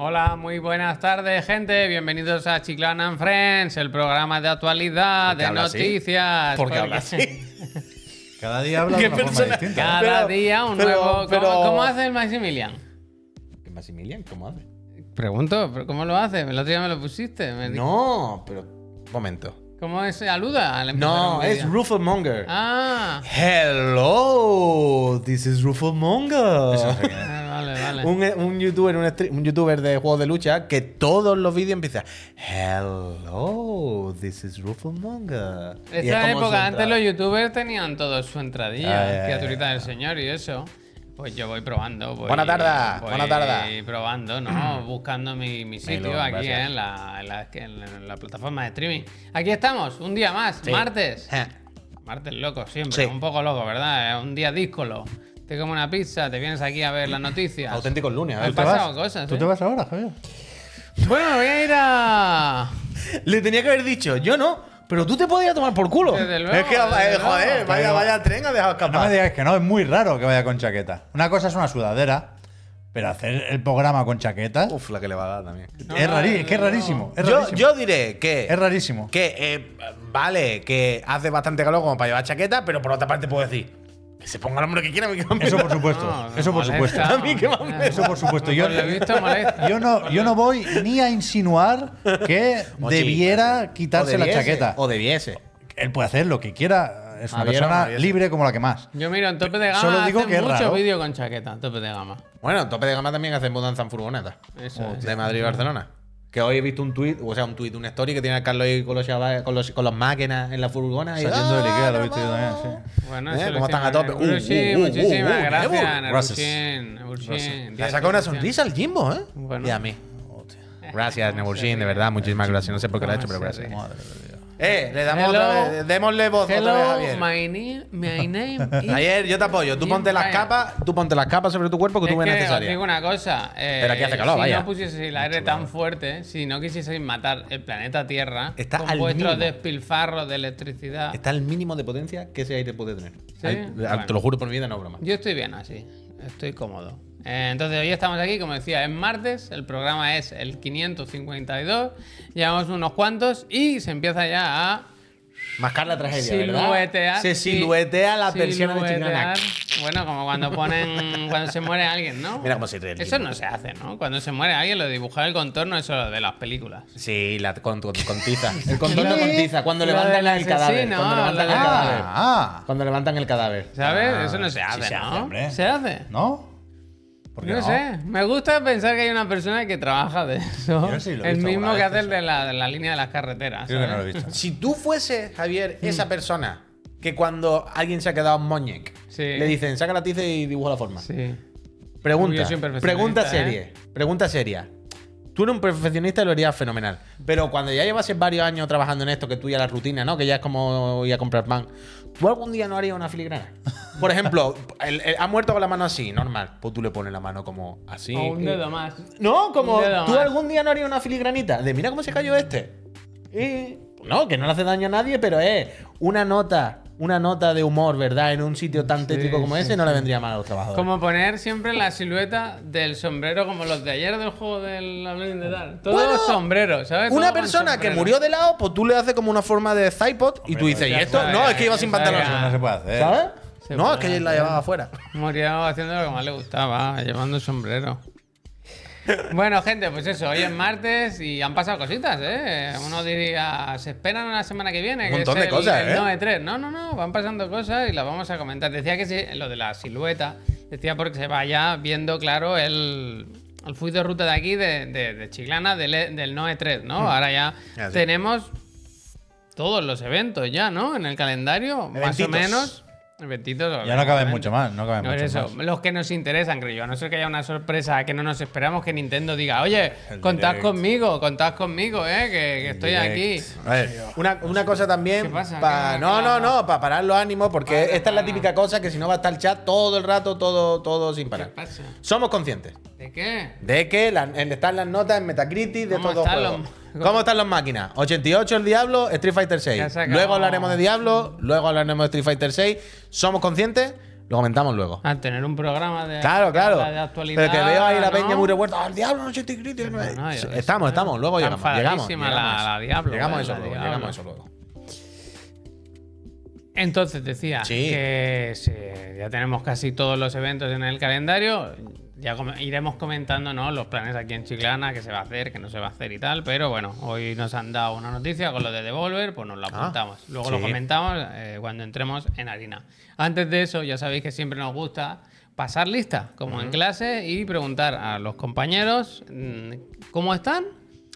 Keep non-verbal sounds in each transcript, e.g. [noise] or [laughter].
Hola, muy buenas tardes, gente. Bienvenidos a Chiclana and Friends, el programa de actualidad, qué de habla así? noticias. ¿Por qué porque- habla [laughs] así? Cada día habla de ¿Qué una forma distinta. Cada Pero- día un pero- nuevo. ¿Cómo- pero- ¿Cómo, hace el Maximilian? ¿Qué Maximilian? ¿Cómo hace? Pregunto, ¿pero ¿cómo lo hace? El otro día me lo pusiste. me di- No, pero. Un momento. ¿Cómo es? ¿Aluda? al empezar No, un es vídeo? Rufus Monger. Ah, Hello, this is Rufus Un, un youtuber, un, un youtuber de juegos de lucha que todos los vídeos empieza Hello, this is Rufus Monger. Y es Esta su época, antes los youtubers tenían todo su entradilla, criaturita del señor y eso. Pues yo voy probando. Voy, Buena tarde, voy buena tarde. probando, ¿no? [clears throat] Buscando mi, mi sitio Melón, aquí gracias. en la, en, la, en la plataforma de streaming. Aquí estamos, un día más, Sí. martes. Eh. Martes loco, siempre. Sí. Un poco loco, ¿verdad? Es Un día díscolo. Te como una pizza, te vienes aquí a ver las noticias. Auténticos lunes, a Han ver. ¿Tú te pasado vas? cosas, ¿Tú ¿eh? te vas ahora, Javier? Bueno, voy a ir a. [laughs] Le tenía que haber dicho, yo no, pero tú te podías tomar por culo. Desde luego, es que, desde eh, joder, luego. vaya, vaya tren ha dejado No me escapar. digáis que no, es muy raro que vaya con chaqueta. Una cosa es una sudadera, pero hacer el programa con chaqueta Uf, la que le va a dar también. es, rari- es que es rarísimo. Es Yo, rarísimo. yo diré que. Es rarísimo. Que, eh, vale, que hace bastante calor como para llevar chaqueta, pero por otra parte puedo decir se ponga el hombre que quiera. a mí que me Eso por supuesto. No, eso por molesta. supuesto. A mí más me. Eso por supuesto. Yo, no, yo no voy ni a insinuar que debiera quitarse la chaqueta. O debiese. Él puede hacer lo que quiera. Es una Javier, persona Javier. libre como la que más. Yo miro en tope de gama. Solo digo hacen que es muchos vídeos con chaqueta, en tope de gama. Bueno, tope de gama también hace mudanza en furgoneta. Eso es. De Madrid y Barcelona. Que hoy he visto un tweet, o sea, un tweet, una story que tiene a Carlos ahí con los, chavales- con los, con las máquinas en la furgona. y- Saliendo del ¡Ah, Ikea, lo he visto yo también, sí. Bueno, ¿Eh? ¿Cómo están a tope? Uh, uh, uh, muchísimas uh, gracias. Le ha sacado una sonrisa al Jimbo, ¿eh? Bueno. Y a mí. Gracias, Neburshin, de verdad, muchísimas gracias. No sé por qué lo ha hecho, pero gracias. Madre de Dios. Eh, le damos Hello. otra vez, démosle voz otra vez a Hello, Javier. my name, my [laughs] name is... Ayer yo te apoyo. Tú ponte las capas, tú ponte las capas sobre tu cuerpo que Es tú ves necesaria. digo una cosa. eh, Pero aquí hace calor, si vaya. no pusieseis el aire tan fuerte, si no quisieseis matar el planeta Tierra Está con al vuestros mínimo. despilfarros de electricidad, Está al mínimo de potencia que ese aire puede tener. ¿Sí? Al- Bueno. Te lo juro por mi vida, no broma. yo estoy bien así. Estoy cómodo. Eh, entonces, hoy estamos aquí, como decía, es martes. El programa es el 552. Llevamos unos cuantos y se empieza ya a Mascar la tragedia, ¿verdad? siluetear. Se sí, siluetea la persiana de Chiclana. Bueno, como cuando ponen. cuando se muere alguien, ¿no? Mira cómo se ríe Eso no se hace, ¿no? Cuando se muere alguien, lo de dibujar el contorno, eso es lo de las películas. Sí, la, con, con- con tiza. [laughs] El contorno con tiza. Cuando Lo levantan el cadáver. asesino, Cuando levantan el cadáver. Ah, Cuando levantan el cadáver. ¿Sabes? Ah, eso no se hace, se ¿no? hace, hombre. ¿Se hace? ¿no? ¿Por qué No, no? sé. Me gusta pensar que hay una persona que trabaja de eso. Yo sí lo he el visto mismo que hace el de la, de la línea de las carreteras. Creo que no lo ¿sabes? he visto. Si tú fuese, Javier, esa persona que cuando alguien se ha quedado moñec, Sí. le dicen, saca la tiza y dibuja la forma. Sí. Pregunta, pregunta ¿eh? seria, pregunta seria. Tú eres un perfeccionista y lo harías fenomenal. Pero cuando ya llevases varios años trabajando en esto, que tú ya la rutina, ¿no? Que ya es como ir a comprar pan. ¿Tú algún día no harías una filigrana? Por ejemplo, [laughs] el- el- ha muerto con la mano así, normal. Pues tú le pones la mano como así. O un y- dedo más. No, como tú más. algún día no harías una filigranita. De mira cómo se cayó este. Y. No, que no le hace daño a nadie, pero es una nota, una nota de humor, ¿verdad? En un sitio tan tétrico como ese, no le vendría mal a los trabajadores. Como poner siempre la silueta del sombrero como los de ayer del juego del de Dark. Todos Bueno, sombreros, ¿sabes? Una persona que murió de lado, pues tú le haces como una forma de Zipod y tú dices, ¿y esto? No, es que iba sin. Eso no se puede hacer. ¿Sabes? Se No, es que la llevaba afuera. Murió haciendo lo que más le gustaba, llevando el sombrero. Bueno, gente, pues eso, hoy es martes y han pasado cositas, ¿eh? Uno diría, se esperan la semana que viene. Un que montón es de el- cosas, el ¿eh? 9-3. No, no, no, van pasando cosas y las vamos a comentar. Decía que sí, lo de la silueta, decía porque se vaya viendo claro el, el de ruta de aquí, de, de, de Chiclana, del, E- del Noe 3, ¿no? Ahora ya tenemos todos los eventos ya, ¿no? En el calendario, más o menos. Ya no caben mucho más, no caben No mucho eso, más. los que nos interesan, creo yo. A no ser que haya una sorpresa que no nos esperamos, que Nintendo diga, oye, El contad direct. conmigo, contad conmigo, eh, que, que estoy aquí. A ver, una, una cosa también. ¿Qué pasa? pa- ¿Qué- no, qué no, no, para parar los ánimos, porque esta es la típica cosa que si no va a estar el chat todo el rato, todo, todo sin ¿Qué parar. pasa? Somos conscientes ¿De qué? de que la- están las notas en Metacritic de ¿Cómo estos dos están juegos. los- [laughs] ¿Cómo están las máquinas? 88 el Diablo, Street Fighter Ya 6. se acabó. Luego hablaremos de Diablo, luego hablaremos de Street Fighter 6. Somos conscientes, Lo comentamos luego. Al tener un programa de, Claro, claro. de actualidad. Pero que veo ahí la ¿no? peña muy revuelta. ¡Al diablo, no crítico! No, no, estamos, estamos. Luego llegamos. Llegamos. llegamos la- eso. la Diablo, Llegamos a eh, eso la luego. Diablo. Llegamos a eso luego. Entonces decía Sí. que ya tenemos casi todos los eventos en el calendario. Ya com- iremos comentando ¿no? los planes aquí en Chiclana, que se va a hacer, que no se va a hacer y tal. Pero bueno, hoy nos han dado una noticia con lo de Devolver, pues nos lo Ah, apuntamos. Luego lo comentamos eh, cuando entremos en harina. Antes de eso, ya sabéis que siempre nos gusta pasar lista, como en clase, y preguntar a los compañeros mm, cómo están.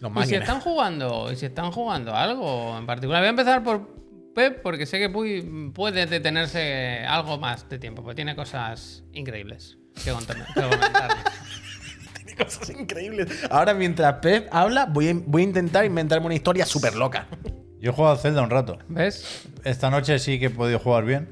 Los y si están jugando, y si están jugando algo en particular. Voy a empezar por Pep, porque sé que puede detenerse algo más de tiempo, porque tiene cosas increíbles que comentarme. [laughs] Cosas increíbles. Ahora, mientras Pep habla, voy a, voy a intentar inventarme una historia súper loca. Yo he jugado a Zelda un rato. ¿Ves? Esta noche sí que he podido jugar bien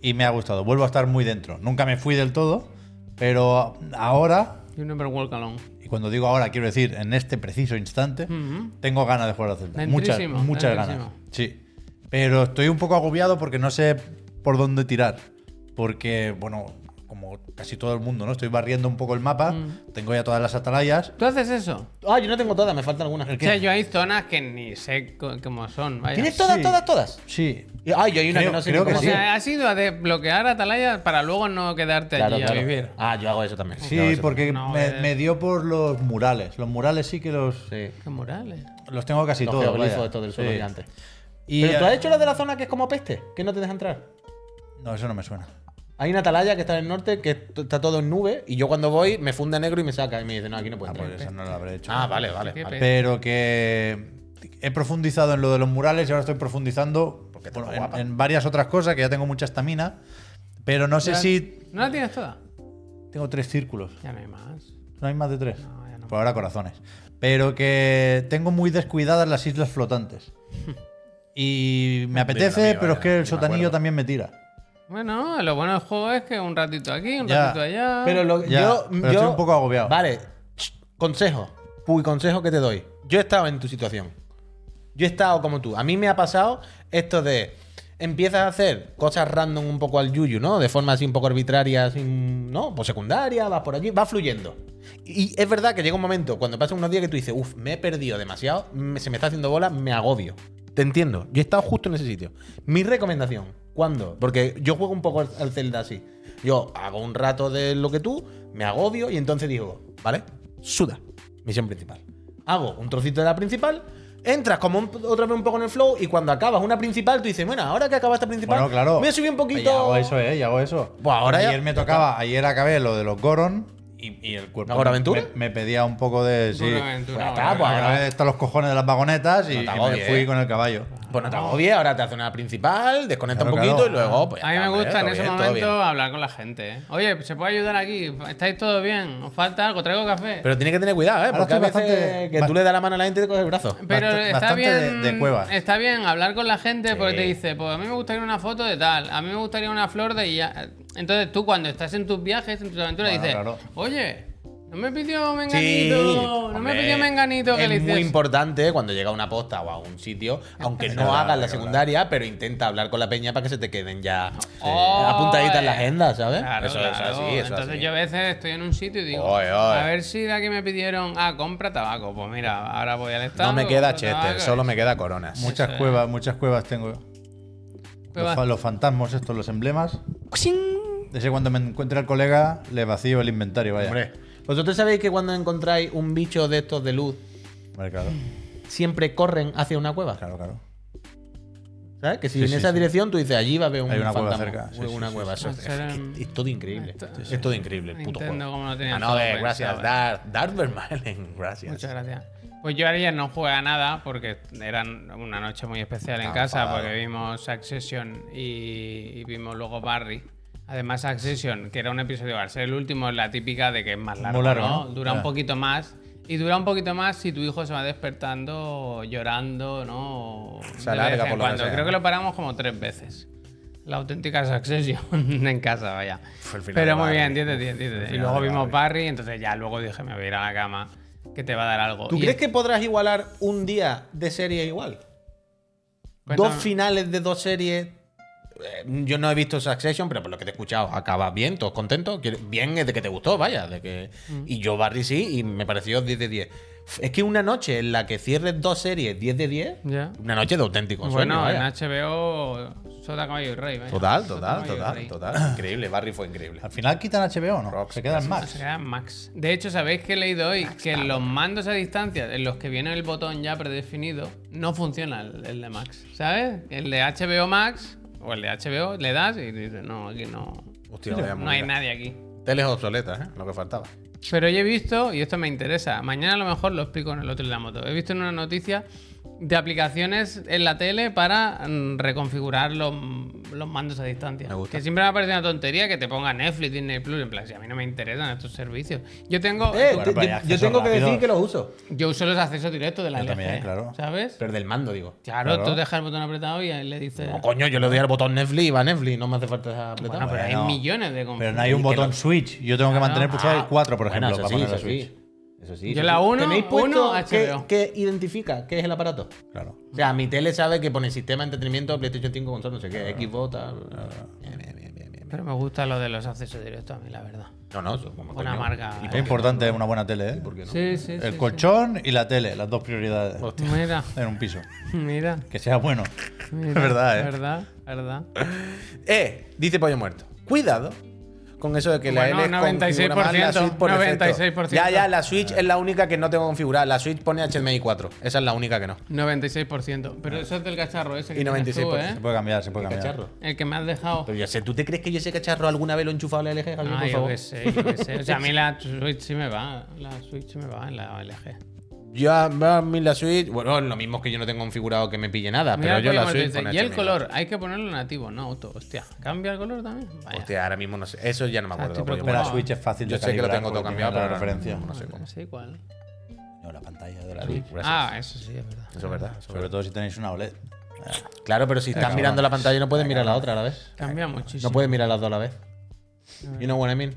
y me ha gustado. Vuelvo a estar muy dentro. Nunca me fui del todo, pero ahora, You never walk alone. y cuando digo ahora quiero decir en este preciso instante, Ujú. tengo ganas de jugar a Zelda. Muchas, Dentrísimo, muchas dentrísimo. ganas. Sí. Pero estoy un poco agobiado porque no sé por dónde tirar. Porque, bueno, como casi todo el mundo, ¿no? Estoy barriendo un poco el mapa. Mm. Tengo ya todas las atalayas. ¿Tú haces eso? Ah, yo no tengo todas, me faltan algunas. O sea, yo hay zonas que ni sé cómo son. Vaya. ¿Tienes todas, Sí. todas, todas? Sí. Ah, yo hay una Creo- que no sé creo que cómo O sí. hacer. sea, has ido a desbloquear atalayas para luego no quedarte Claro, allí claro. a vivir. Ah, yo hago eso también. Sí, eso porque No, me, eh. me dio por los murales. Los murales sí que los. Sí. Qué morales. los tengo casi Los todos. geoglifos vaya. estos del suelo Sí. gigante. Y, Pero tú has hecho lo de la zona que es como peste, que no te deja entrar. No, eso no me suena. Hay una atalaya que está en el norte que está todo en nube y yo cuando voy me funde negro y me saca y me dice, no, aquí no Ah, puedes pues entrar. eso no lo habré hecho. Ah, vale, vale. Vale. Pero que he profundizado en lo de los murales y ahora estoy profundizando bueno, en, en varias otras cosas que ya tengo mucha estamina. Pero no sé Ya- si ¿No la tienes toda? tengo tres círculos. Ya no hay más. No hay más de tres. No, ya no. Por ahora corazones. Pero que tengo muy descuidadas las islas flotantes. [laughs] Y me apetece, amigo, pero es que el sotanillo también me tira. Bueno, lo bueno del juego es que un ratito aquí, un Ya, ratito allá. Pero lo, Ya, yo, pero yo- estoy un poco agobiado. Vale, consejo. Puy, consejo que te doy. Yo he estado en tu situación. Yo he estado como tú. A mí me ha pasado esto de. Empiezas a hacer cosas random un poco al yuyu, ¿no? De forma así un poco arbitraria, ¿no? Pues secundaria, vas por aquí, va fluyendo. Y es verdad que llega un momento, cuando pasan unos días que tú dices, uff, me he perdido demasiado, me- se me está haciendo bola, me agobio. Te entiendo. Yo he estado justo en ese sitio. Mi recomendación, ¿cuándo? Porque yo juego un poco al, Zelda así. Yo hago un rato de lo que tú, me agobio y entonces digo, ¿vale? Suda. Misión principal. Hago un trocito de la principal, entras como un- otra vez un poco en el flow y cuando acabas una principal tú dices, bueno, ahora que acaba esta principal, Bueno, claro. me subí un poquito. Y hago eso, ¿eh? Y hago eso. Buah, ahora ya- ayer me tocaba, ayer acabé lo de los Goron y, y el cuerpo ¿Ahora me- aventura? Me, me pedía un poco de. Sí. Una aventura, Pues ya pues aventura. ahora- Están los cojones de las vagonetas y, No y me fui ¿eh? con el caballo. Pues no te agobies, ahora te hace una principal, desconecta Claro, un poquito claro. y luego, pues ya A mí me hombre, gusta en ese bien, momento hablar con la gente. ¿eh? Oye, ¿se puede ayudar aquí? ¿Estáis todo bien? ¿Os falta algo? ¿Traigo café? Pero tienes que tener cuidado, ¿eh? Ahora Porque a veces bastante- que tú le das la mano a la gente y te coges el brazo. Pero Bast- está de- bien, de cuevas. está bien hablar con la gente porque te dice, pues a mí me gustaría una foto de tal, a mí me gustaría una flor de ya. Entonces tú cuando estás en tus viajes, en tus aventuras, Bueno, dices, claro. oye, no me pidió menganito, no me hombre, pidió menganito que es le muy hiciese". importante cuando llega a una posta o a un sitio, aunque no hagas la es secundaria, pero intenta hablar con la peña para que se te queden ya Oh, apuntaditas en la eh. agenda, ¿sabes? Claro, eso, eso es así, eso es Entonces así. yo a veces estoy en un sitio y digo, a ver si de aquí me pidieron, ah, compra tabaco. Pues mira, ahora voy al estado. No me queda Chester, tabaco. solo me queda Coronas. Muchas es. cuevas, muchas cuevas tengo. Los, Cuevas. los fantasmas estos, los emblemas. Ese cuando me encuentre al colega, le vacío el inventario, vaya. Hombre, vosotros sabéis que cuando encontráis un bicho de estos de luz, Vale, claro. siempre corren hacia una cueva. Claro, claro. ¿Sabes? Que si Sí, en sí, esa sí. dirección tú dices, allí va a haber un Hay una cueva fantasma, cerca, sí, o sí, una sí, cueva. sí. Eso- es, es todo increíble. Es todo increíble, el puto Nintendo, juego. como lo tenía Ah, no, todo eh, gracias. Darth, Darth Vermalen, gracias. Muchas gracias. Pues yo ayer no jugué a nada porque era una noche muy especial en Ah, casa porque vimos Succession y, y vimos luego Barry. Además Succession, que era un episodio, al ser el último, es la típica de que es más largo, ¿no? ¿no? Dura un poquito más. Y dura un poquito más si tu hijo se va despertando llorando, ¿no? Se De alarga por lo que cuando. sea, Creo que lo paramos como tres veces. La auténtica Succession [laughs] en casa, vaya. Fue el final Pero muy bien, 10 de 10, 10 de El 10. Y luego vimos Barry. Entonces ya luego dije, me voy a ir a la cama, que te va a dar algo. ¿Tú Y- crees que podrás igualar un día de serie igual? Cuéntame. Dos finales de dos series yo no he visto Succession, pero por lo que te he escuchado, acaba bien, todos contentos. Bien es de que te gustó, vaya. De que, Mm. Y yo Barry sí, y me pareció 10 de 10. Es que una noche en la que cierres dos series 10 de 10, Ya. una noche de auténtico sueño, Bueno, en. HBO, Soda Caballo y Rey. vaya. Total, total, total, total. [coughs] Increíble, Barry fue increíble. Al final quitan HBO, ¿no? Se queda en Se Max. queda en Max. De hecho, ¿sabéis que he leído hoy? que en los mandos a distancia, en los que viene el botón ya predefinido, no funciona el, el de Max. ¿Sabes? El de HBO Max o el de HBO le das y dices, no, aquí no. Hostia, No hay nadie aquí. Teles obsoletas, ¿eh? Lo que faltaba. Pero yo he visto, y esto me interesa, mañana a lo mejor lo explico en el otro de la moto. He visto en una noticia de aplicaciones en la tele para mm, reconfigurar los, los mandos a distancia. Me gusta. Que siempre me ha parecido una tontería que te ponga Netflix, Disney Plus, en plan, si a mí no me interesan estos servicios. Yo tengo. Eh, yo- tengo que decir que los uso. Yo uso los accesos directos de la Yo LG. también, claro. ¿Sabes? Pero del mando, digo. Claro, Claro. tú dejas el botón apretado y le dices. No, coño, yo le doy al botón Netflix y va a Netflix, no me hace falta apretar. Bueno, pero hay millones de Pero no hay un botón lo- Switch. Yo tengo que mantener pulsado el 4, por Bueno, ejemplo, para sí, poner la Switch. sí. Eso sí. Yo la sí. uno- ¿Tenéis puesto uno qué, HBO. qué identifica qué es el aparato? Claro. O sea, mi tele sabe que pone sistema de entretenimiento, PlayStation 5, consola, no sé qué, Xbox, tal. Bien, bien, bien, bien, bien. Pero me gusta lo de los accesos directos a mí, la verdad. No, no, eso como Buena coño. marca. ¿Y Es importante una buena tele, ¿eh? no? ¿Por qué no? Sí, sí, El sí, colchón y la tele, las dos prioridades sí. Mira, [laughs] en un piso. mira. Que sea bueno. mira. [laughs] Es verdad, ¿eh? Verdad, verdad. Eh, dice Pollo Muerto. Cuidado con eso de que Bueno, la L 96%, configura más la Switch por defecto. 96%. Ya, ya, la Switch es la única que no tengo configurada. La Switch pone HDMI 4. Esa es la única que no. 96%. Pero eso es del cacharro ese que Y tienes tú, 96%. ¿eh? Se puede cambiar, se puede cambiar. Cacharro. El que me has dejado. Pero yo sé, ¿tú te crees que yo ese cacharro alguna vez lo he enchufado a la LG, Javier, Ah, por yo favor? sé, yo qué sé. O sea, a mí [laughs] la Switch sí me va. La Switch sí me va en la LG. Yo a a mí la Switch, bueno, lo mismo es que yo no tengo configurado que me pille nada, Mira, pero yo la Switch Y el HDMI. color, hay que ponerlo nativo, no auto. Hostia, ¿cambia el color también? Vaya. Hostia, ahora mismo no sé. Eso ya no me Ah, acuerdo. Pero la. Switch es fácil Yo de sé que lo tengo todo cambiado, pero referencia. no sé cómo. Sí, ¿cuál? No, la pantalla de la Switch. Gracias. Ah, eso sí, es verdad. Eso es verdad. Sobre todo si tenéis una OLED. Claro, pero si estás mirando la pantalla no puedes mirar la otra a la vez. Cambia muchísimo. No puedes mirar las dos a la vez. You know what I mean?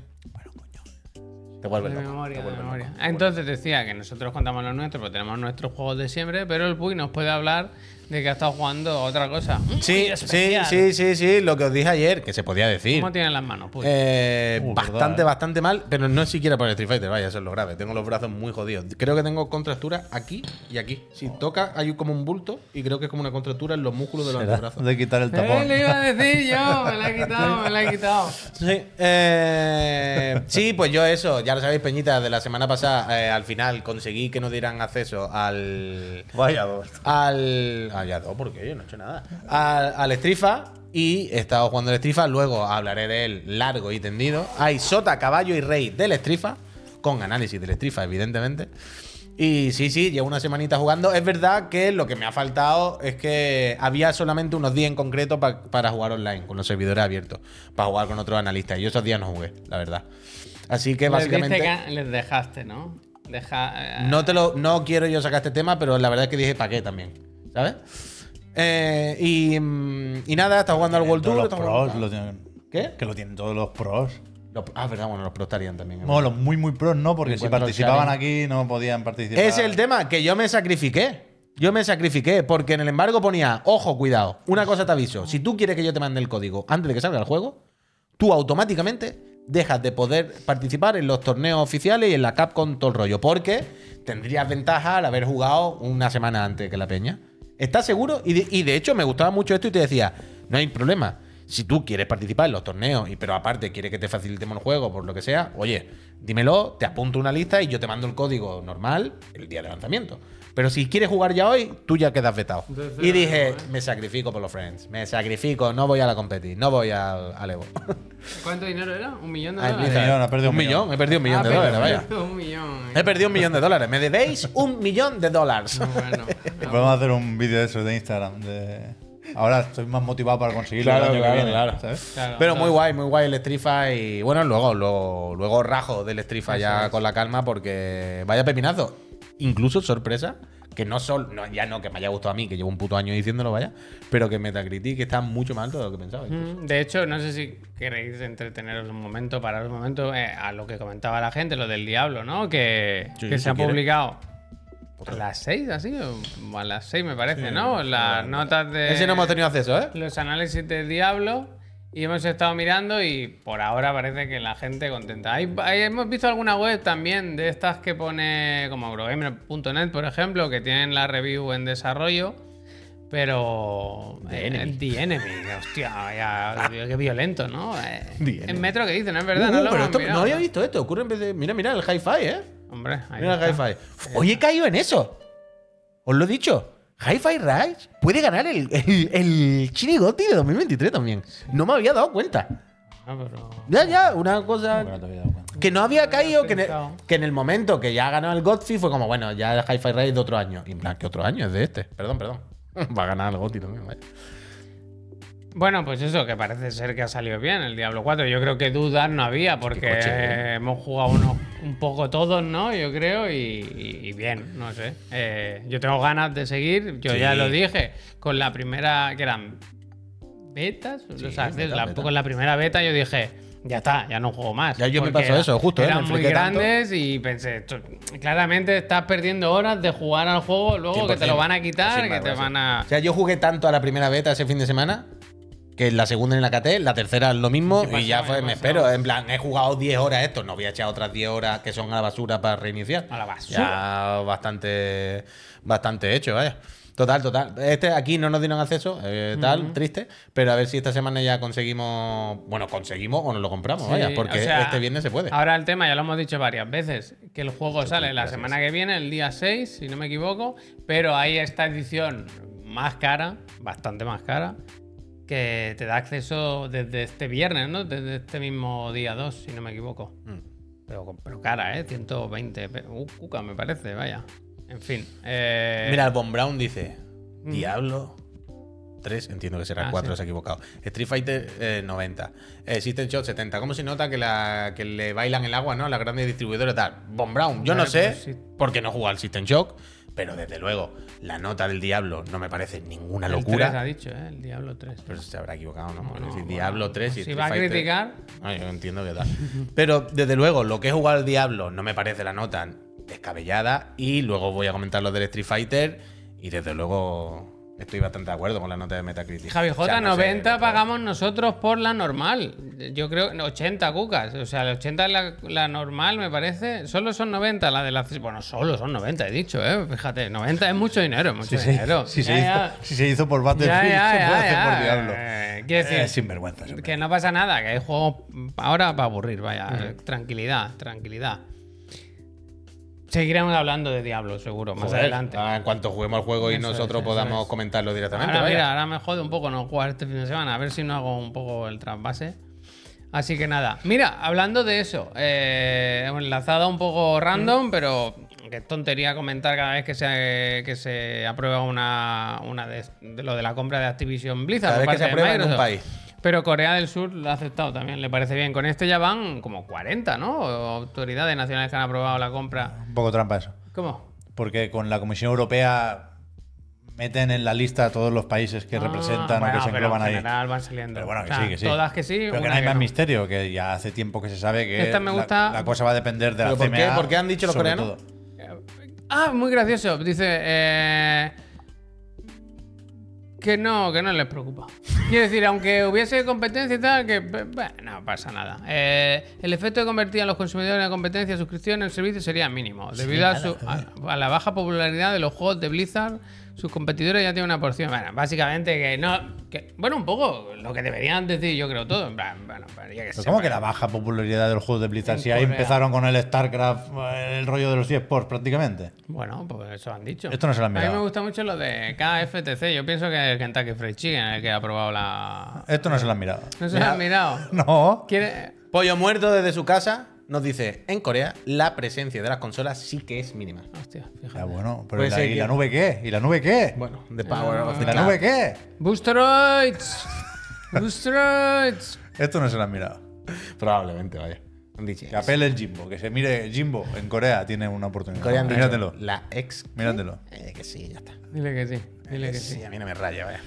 Te vuelves De loco. memoria, te de vuelves memoria. loco. Entonces decía que nosotros contamos los nuestros, porque tenemos nuestros juegos de siempre, pero el Puy nos puede hablar de que ha estado jugando a otra cosa. Sí, sí, sí, sí, sí, lo que os dije ayer, que se podía decir. ¿Cómo tienen las manos? Eh, Uh, bastante, verdad, eh. bastante mal, pero no siquiera por el Street Fighter, vaya, eso es lo grave. Tengo los brazos muy jodidos. Creo que tengo contractura aquí y aquí. Si toca, hay como un bulto y creo que es como una contractura en los músculos de los Será antebrazos. de quitar el Eh, tapón. le iba a decir yo, me la he quitado, me la he quitado. [laughs] Sí, eh, sí, pues yo eso, ya lo sabéis, Peñita, de la semana pasada, eh, al final conseguí que nos dieran acceso al. Vaya dos. Al. Ah, ya dos, porque yo no he hecho nada. Al, al Strifa y he estado jugando el Strifa, luego hablaré de él largo y tendido. Hay Sota, Caballo y Rey del Strifa, con análisis del Strifa, evidentemente. Y sí, sí, llevo una semanita jugando. Es verdad que lo que me ha faltado es que había solamente unos días en concreto pa- para jugar online, con los servidores abiertos, para jugar con otros analistas. Y yo esos días no jugué, la verdad. Así que básicamente. les dejaste, ¿no? Deja, eh, No te lo, no quiero yo sacar este tema, pero la verdad es que dije para qué también. ¿Sabes? Eh, y, mm, y nada, está jugando al World Tour. los está pros jugando- lo tienen. ¿Qué? Que lo tienen todos los pros. Los- ah, verdad, bueno, los pros estarían también. verdad. los muy, muy pros no, porque si participaban aquí no podían participar. Es el tema, que yo me sacrifiqué. Yo me sacrifiqué, porque en el embargo ponía, ojo, cuidado, una cosa te aviso, si tú quieres que yo te mande el código antes de que salga el juego, tú automáticamente dejas de poder participar en los torneos oficiales y en la Capcom todo el rollo, porque tendrías ventaja al haber jugado una semana antes que la peña. ¿Estás seguro? Y de, y de hecho me gustaba mucho esto y te decía, no hay problema. Si tú quieres participar en los torneos, y pero aparte quieres que te facilitemos el juego, por lo que sea, oye, dímelo, te apunto una lista y yo te mando el código normal el día de lanzamiento. Pero si quieres jugar ya hoy, tú ya quedas vetado. Y dije, ¿eh? me sacrifico por los friends, me sacrifico, no voy a la competir, no voy al, al Evo. [laughs] ¿Cuánto dinero era? ¿Un millón de Ay, dólares? Un millón, ha perdido un un millón, millón. he perdido un millón Ah, de pero- dólares, vaya. Un millón. He perdido un millón de dólares. Me debéis [laughs] un millón de dólares. Bueno, [laughs] Podemos hacer un vídeo de esos de Instagram. De... Ahora estoy más motivado para conseguirlo Claro, el año claro, que viene. claro. ¿sabes? claro, Pero claro. muy guay, muy guay el Strifa y bueno, luego, luego, luego rajo del Strifa ya es. con la calma porque vaya pepinazo. Incluso sorpresa, que no solo, no, ya no que me haya gustado a mí, que llevo un puto año diciéndolo, vaya, pero que Metacritic está mucho más alto de lo que pensaba. incluso. Mm, De hecho, no sé si queréis entreteneros un momento, parar un momento eh, a lo que comentaba la gente, lo del diablo, ¿no? Que, Sí, que si se ha publicado A las 6, así, o a las 6 me parece, ¿no? Las notas de. Ese no hemos tenido acceso, ¿eh? Los análisis de Diablo. Y hemos estado mirando y por ahora parece que la gente contenta. Hay, hay- hemos visto alguna web también de estas que pone como Eurogamer.net, por ejemplo, que tienen la review en desarrollo. Pero. The eh, Enemy. The Enemy, hostia, ya, qué violento, ¿no? Eh, The Enemy. en Metro que dicen, ¿no es verdad? Uh, no lo pero esto, mirado, no había visto esto. Ocurre en vez de. Mira, mira el hi-fi, ¿eh? Hombre, ahí Mira el hi-fi. Hoy he caído en eso. Os lo he dicho. Hi-Fi Rise puede ganar el, el, el Chirigoti de 2023 también. No me había dado cuenta. Ah, pero- Ya, ya, una cosa. No. Que no había caído, que en, el, que en el momento que ya ha ganado el Godfrey fue como, bueno, ya el Hi-Fi Rise de otro año. Y en plan, ¿qué otro año? Es de este. Perdón, perdón. [laughs] Va a ganar el Gotti también, vaya. Bueno, pues eso, que parece ser que ha salido bien el Diablo 4. Yo creo que dudas no había, porque coche, eh, eh. hemos jugado unos, un poco todos, ¿no? Yo creo, y, bien, no sé. Eh, yo tengo ganas de seguir, yo ya lo dije, con la primera, que eran betas, los accesos, beta, la- beta. con la primera beta yo dije, ya está, ya no juego más. Ya yo me pasó eso, justo, ¿eh? Eran Me muy tanto. grandes y pensé, claramente estás perdiendo horas de jugar al juego, luego que te lo 100%. van a quitar, que te van a... O sea, yo jugué tanto a la primera beta ese fin de semana que la segunda en la KT, la tercera lo mismo ¿Qué y ya fue, ¿Qué me espero. En plan, he jugado 10 horas esto, no voy a echar otras 10 horas que son a la basura para reiniciar. A la basura. Ya bastante, bastante hecho, vaya. Total, total. Este aquí no nos dieron acceso, eh, tal, triste. Pero a ver si esta semana ya conseguimos. Bueno, conseguimos o nos lo compramos, Sí, vaya. Porque o sea, este viernes se puede. Ahora el tema, ya lo hemos dicho varias veces, que el juego sale la semana que viene, el día 6, si no me equivoco, pero hay esta edición más cara, bastante más cara, que te da acceso desde este viernes, ¿no? Desde este mismo día 2, si no me equivoco. Mm. Pero, pero cara, ¿eh? 120. pe- Uh, cuca, me parece, vaya. En fin. eh, Mira, el Von Brown dice: Diablo 3, entiendo que será Ah, 4, sí. se ha equivocado. Street Fighter eh, 90. Eh, System Shock 70. ¿Cómo se nota que, la, que le bailan el agua, ¿no? A las grandes distribuidoras tal. Von Brown, yo no Hombre, sé, sí. porque no juega al System Shock, pero desde luego, la nota del Diablo no me parece ninguna el locura. 3 ha dicho, ¿eh? El Diablo 3. Pero se habrá equivocado, ¿no? No, no, bueno, Diablo 3 y Si va a criticar, yo entiendo que tal. Pero desde luego, lo que he jugado al Diablo no me parece la nota descabellada. Y luego voy a comentar lo del Street Fighter. Y desde luego estoy bastante de acuerdo con la nota de Metacritic. Javi O J, sea, no sé, 90 no- pagamos nosotros por la normal. Yo creo 80 cucas. O sea, el 80 es la, la normal, me parece. Solo son 90 la de la. Bueno, solo son 90, he dicho, ¿eh? Fíjate, 90 es mucho dinero, mucho dinero. [laughs] si se Ya, hizo, si se hizo por Battlefield, [laughs] se puede hacer por Diablo. Eh, decir, Eh, sinvergüenza. ese que no pasa nada, que hay juegos ahora para aburrir, vaya. Tranquilidad, tranquilidad. Seguiremos hablando de Diablo, seguro, más Joder, adelante. ah, en cuanto juguemos al juego y Eso nosotros es, podamos es. comentarlo directamente. Ahora, vaya. mira, ahora me jode un poco no jugar este fin de semana. A ver si no hago un poco el trasvase. Así que nada. Mira, hablando de eso, eh, hemos enlazado un poco random, pero qué tontería comentar cada vez que se, que se aprueba una, una de, de lo de la compra de Activision Blizzard. Cada vez que se aprueba en un país. Pero Corea del Sur lo ha aceptado también, le parece bien. Con este ya van como 40, ¿no? Autoridades nacionales que han aprobado la compra. Un poco trampa eso. ¿Cómo? Porque con la Comisión Europea meten en la lista a todos los países que Ah, representan o bueno, que se engloban en ahí. general van saliendo. Pero bueno, que O sea, sí, que sí. Todas que sí. Pero que no hay más no. misterio, que ya hace tiempo que se sabe que Esta me la- gusta- la, cosa va a depender de la ¿Pero por qué? CMA. ¿Por qué han dicho los coreanos? todo. Ah, muy gracioso. Dice eh, que no, que no les preocupa. Quiero decir, aunque hubiese competencia y tal, que bueno, no pasa nada. Eh, el efecto de convertir a los consumidores en competencia suscripción en el servicio sería mínimo. Debido a, su- a- a la baja popularidad de los juegos de Blizzard, sus competidores ya tienen una porción. Bueno, básicamente que no. Que, bueno, un poco lo que deberían decir, yo creo todo. En plan, bueno, pero ya que Pero ¿Cómo que la baja popularidad de los juegos de Blizzard? Si ahí empezaron con el StarCraft, el rollo de los eSports prácticamente. Bueno, pues eso han dicho. Esto no se lo han A mí me mirado. gusta mucho lo de KFTC. Yo pienso que el Kentucky Fried Chicken es el que ha aprobado la. Esto no se lo han mirado. No se lo han mirado. [laughs] No. ¿Quiere... Pollo muerto desde su casa nos dice: en Corea la presencia de las consolas sí que es mínima. Hostia, Ya fíjate. bueno, pero ¿y la, y nube qué? ¿Y la nube qué? Bueno, the power of ¿Y the la cloud. nube qué? Boosteroids. [laughs] Boosteroids. Esto no se lo han mirado. Probablemente, vaya. Han dicho. Que apele el Jimbo, que se mire Jimbo en Corea tiene una oportunidad. Corea han dicho, Míratelo. La ex. Míratelo. Eh, que sí, ya está. Dile que sí. Dile que Sí, sí. a mí no me raya, vaya.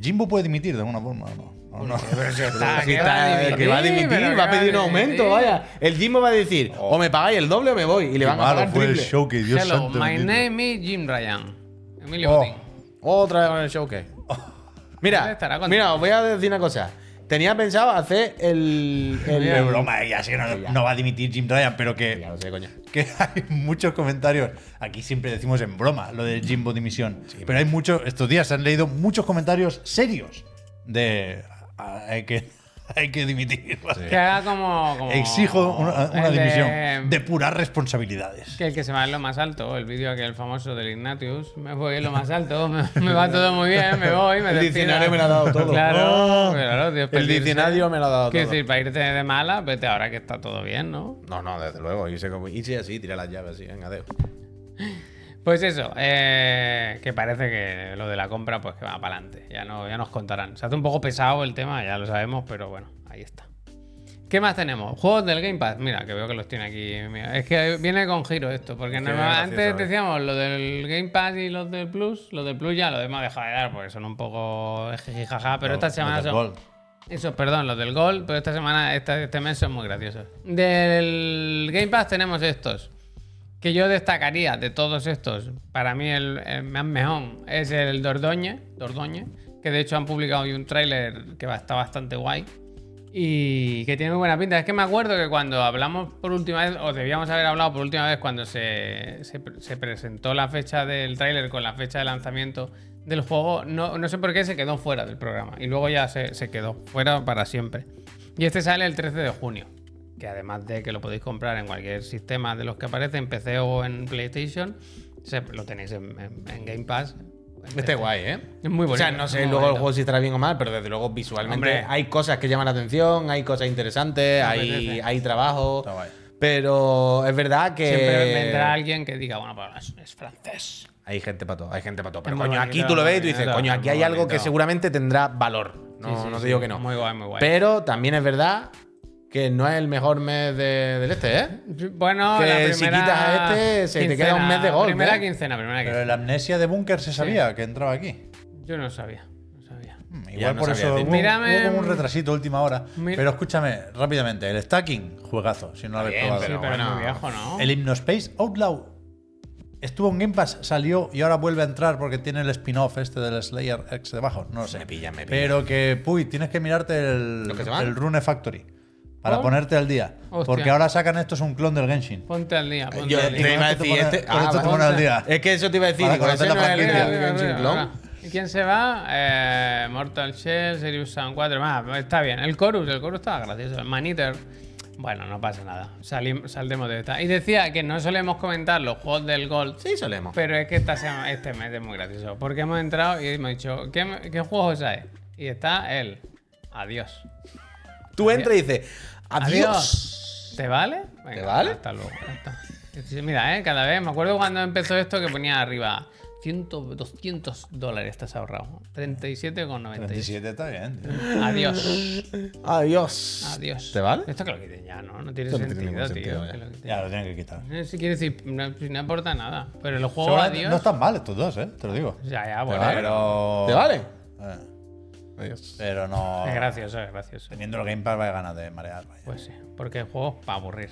Jimbo puede dimitir de alguna forma, ¿no? ¿O no? Pero si está, [laughs] Si que está- va a que va a dimitir, va a pedir un aumento, dimitir. vaya. El Jimbo va a decir, o me pagáis el doble o me voy. Y le van a malo pagar fue el triple. show que Dios Hello, santo my bendito. name is Jim Ryan. Emilio Oh. Otra vez con el show que. Mira, mira, os voy a decir una cosa. Tenía pensado hacer el. el- broma, ya sé que no, no va a dimitir Jim Ryan, pero que, Ya lo sé, coño. que [laughs] hay muchos comentarios. Aquí siempre decimos en broma lo del Jimbo dimisión. pero hay muchos, estos días se han leído muchos comentarios serios de "Ah, hay que, [laughs] hay que dimitir. Que haga como. como Exijo una, una el de- dimisión. Depurar responsabilidades. Que el que se va en lo más alto, el vídeo aquel famoso del Ignatius, me voy en lo más alto, [laughs] me, me va todo muy bien, me voy, me El despido. diccionario me lo ha dado todo. [laughs] Claro, Oh. claro, tío, El pedirse. diccionario me lo ha dado Quiero todo. decir, para irte de mala, vete ahora que está todo bien, ¿no? No, no, desde luego. Hice, como, hice así, tiré las llaves así. Venga, adeu. Pues eso, eh, que parece que lo de la compra, pues que va para adelante. Ya, no, ya nos contarán. Se hace un poco pesado el tema, ya lo sabemos, pero bueno, ahí está. ¿Qué más tenemos? Juegos del Game Pass. Mira, que veo que los tiene aquí. Mira, es que viene con giro esto, porque antes ¿eh? decíamos lo del Game Pass y los del Plus. Los del Plus ya lo hemos dejado de dar, porque son un poco jijijaja, pero esta Los semana son. Eso, perdón, los del Gol, pero esta semana, esta- este mes son muy graciosos. Del Game Pass tenemos estos. Que yo destacaría de todos estos, para mí el, más mejor es el Dordoñe, Dordoñe, que de hecho han publicado hoy un tráiler que está bastante guay y que tiene muy buena pinta. Es que me acuerdo que cuando hablamos por última vez, o debíamos haber hablado por última vez cuando se, se, se presentó la fecha del tráiler con la fecha de lanzamiento del juego, no, no sé por qué se quedó fuera del programa y luego ya se quedó fuera para siempre. Y este sale el 13 de junio, que además de que lo podéis comprar en cualquier sistema de los que aparece en PC o en PlayStation, se- lo tenéis en, en- en Game Pass. Este PC. guay, ¿eh? Es muy O sea, bonito, no sé luego el bonito. juego si estará bien o mal, pero desde luego visualmente Hombre. hay cosas que llaman la atención, hay cosas interesantes, hay, hay trabajo. Está guay. Pero es verdad que. Siempre vendrá alguien que diga, bueno, pues es, es francés. Hay gente para todo, hay gente para todo. Pero coño, bonito, aquí tú lo ves y tú dices, bonito, coño, aquí hay algo que bonito. seguramente tendrá valor. No, Sí, sí, no te sí. digo que no. Muy guay, muy guay. Pero también es verdad que no es el mejor mes de- del este, ¿eh? Bueno, Que la si quitas a este, se te queda un mes de gol, Primera ¿eh? quincena, primera Pero quincena. el amnesia de Bunker se sabía que entraba aquí. Yo no sabía, no sabía. Mm, Ya Igual no por sabía eso hubo, Mírame- hubo como un retrasito última hora. Mir- Pero escúchame, rápidamente, el stacking, juegazo, si no lo habéis bien, probado. Sí, pero pero es bueno. muy viejo, ¿no? El Hypnospace Outlaw estuvo en Game Pass, salió y ahora vuelve a entrar porque tiene el spin-off este del Slayer X debajo. No lo sé. Me pilla, me pilla. Pero que, puy, tienes que mirarte el Rune Factory para ¿Por? ponerte al día. Hostia. Porque ahora sacan esto es un clon del Genshin. Ponte al día, ponte Yo al te día. iba a decir te este. con esto te vale. pone al día. Es que eso te iba a decir. Para conocer no la franquicia. del Genshin Clone. ¿Y quién se va? Eh, Mortal Shell, Serious Sam 4. Ah, está bien. El Chorus, el Chorus estaba gracioso. El Maneater. Bueno, no pasa nada. Salim- saldremos de esta. Y decía que no solemos comentar los juegos del Gold. Sí, solemos. Pero es que esta sema- este mes es muy gracioso. Porque hemos entrado y hemos dicho, ¿qué, qué juegos hay? Y está él. Adiós. Tú entras y dices, adiós. Adiós. ¿Te vale? Venga, ¿Te vale? Hasta luego. Mira, eh, cada vez. Me acuerdo cuando empezó esto que ponía arriba 100, 200 dólares estás ahorrado. 37,96. 37 está bien. tío. Adiós. Adiós. Adiós. ¿Te vale? Esto que lo quiten ya, ¿no? No tiene Esto no tiene sentido, tío. ya. que lo quiten. Ya lo tienen que quitar. Eh, Si quiere decir, no, si no aporta nada. Pero el juego Seguramente adiós. no están mal estos dos, ¿eh? Te lo digo. Ya, ya, bueno. vale? Pero. ¿Te vale? Eh, Adiós. pero no. [laughs] Es gracioso, es gracioso. Teniendo el Game Pass, vaya ganas de marear. vaya. Pues sí, porque el juego es para aburrir.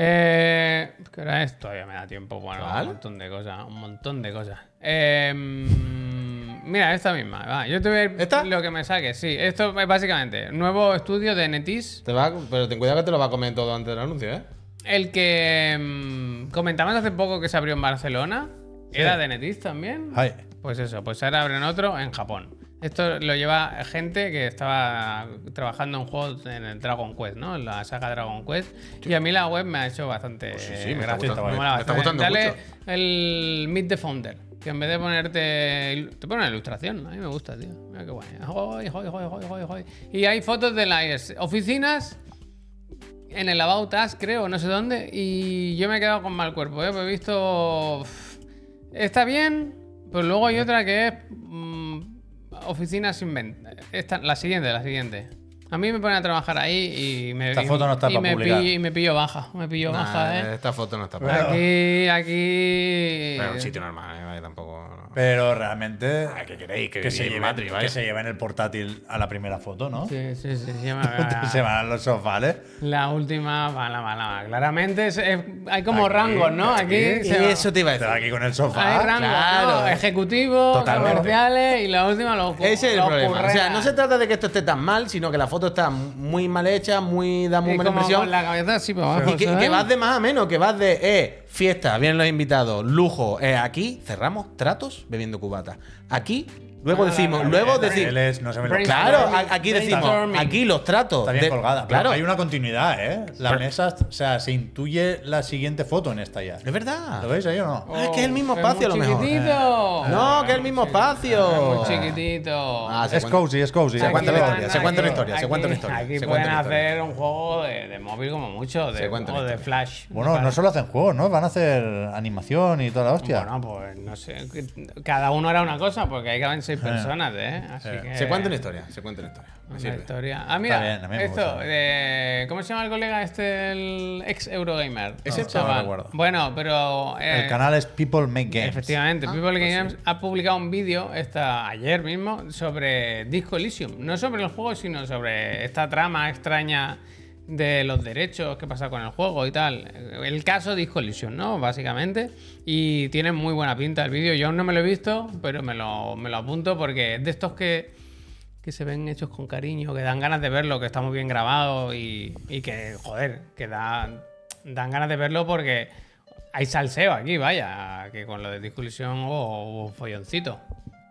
Eh, ¿Qué hora es? Todavía me da tiempo. Bueno, ¿Vale? un montón de cosas. Un montón de cosas. Eh, mm, mira, esta misma. Va, yo te voy a ir ¿Esta? lo que me saque. Sí, esto es básicamente nuevo estudio de Netis. Te va, pero ten cuidado que te lo va a comer todo antes del anuncio, ¿eh? El que mm, comentamos hace poco que se abrió en Barcelona. Era de Netis también. Ay. Pues eso, pues ahora abren otro en Japón. Esto lo lleva gente que estaba trabajando en juegos en el Dragon Quest, ¿no? En la saga Dragon Quest. Y a mí la web me ha hecho bastante Pues sí, sí, me está gustando, Me me- está gustando Dale mucho. el Meet the Founder. Que en vez de ponerte. Te pone una ilustración. A mí me gusta, tío. Mira qué guay. Joy, joy, joy. Y hay fotos de las oficinas en el About Us, creo, no sé dónde, y yo me he quedado con mal cuerpo, ¿eh? Porque he visto... Está bien, pero luego hay otra que es... oficina sin venta. Esta, la siguiente, la siguiente. A mí me ponen a trabajar ahí y me... Esta y- foto no está y para me publicar. pillo- y me pillo baja, me pillo baja, Nah, ¿eh? Esta foto no está para. Aquí, aquí... Pero es un sitio normal, ¿eh? Tampoco. Pero realmente. Ah, ¿qué queréis? Que Que se, lleven, Madrid, que se lleven el portátil a la primera foto, ¿no? Sí, sí, sí. sí, me- [laughs] se van a los sofales. La última, mala, mala. Claramente es- es- hay como rangos, ¿no? Aquí Y se va- eso te iba a Pero decir. aquí con el sofá. hay rangos, claro. ¿no? Ejecutivos, Totalmente. comerciales y la última los Ese es el problema. O sea, no se trata de que esto esté tan mal, sino que la foto está muy mal hecha, muy da muy Y mala como impresión. con la cabeza para abajo. Y que, vas de más a menos, que vas de, eh, fiesta, vienen los invitados, lujo. eh, aquí cerramos tratos bebiendo cubata. Aquí, luego Ah, decimos, luego decimos. Él es- no se me lo Brainstorming. Claro, aquí decimos, aquí los tratos. Está bien de- colgada. pero Claro, Hay una continuidad, ¿eh? La Pero- mesa, o sea, se intuye la siguiente foto en esta ya. es verdad. ¿Lo veis ahí o no? Ah, es que es el mismo Oh, espacio, a lo muy mejor. chiquitito. No, que es el mismo espacio. Muy chiquitito. Ah, se Es cuenta- cozy, es cozy. Se cuenta la historia, se cuenta aquí- historia, se cuenta aquí- historia. Aquí se pueden hacer un juego de, de móvil como mucho, o de flash. Bueno, no solo hacen juegos, ¿no? Van a hacer animación y toda la hostia. Bueno, pues no sé. Cada uno hará una cosa porque ahí caben seis personas, ¿eh? Así que. Se cuenta una historia, se cuenta una historia. Me Una sirve. historia. Ah, mira, bien, esto, de- ¿cómo se llama el colega este, el ex Eurogamer? Ese No, chaval. recuerdo. Bueno, pero... eh, El canal es People Make Games. Efectivamente, Ah, People pues Games ha publicado un vídeo esta, ayer mismo sobre Disco Elysium. No sobre los juegos, sino sobre esta trama extraña de los derechos, qué pasa con el juego y tal. El caso Elysium, ¿no? Básicamente. Y tiene muy buena pinta el vídeo. Yo aún no me lo he visto, pero me lo, me lo apunto porque es de estos que, que se ven hechos con cariño, que dan ganas de verlo, que está muy bien grabado y, y que, joder, que da, dan ganas de verlo porque hay salseo aquí, vaya, que con lo de discusión hubo, hubo folloncito.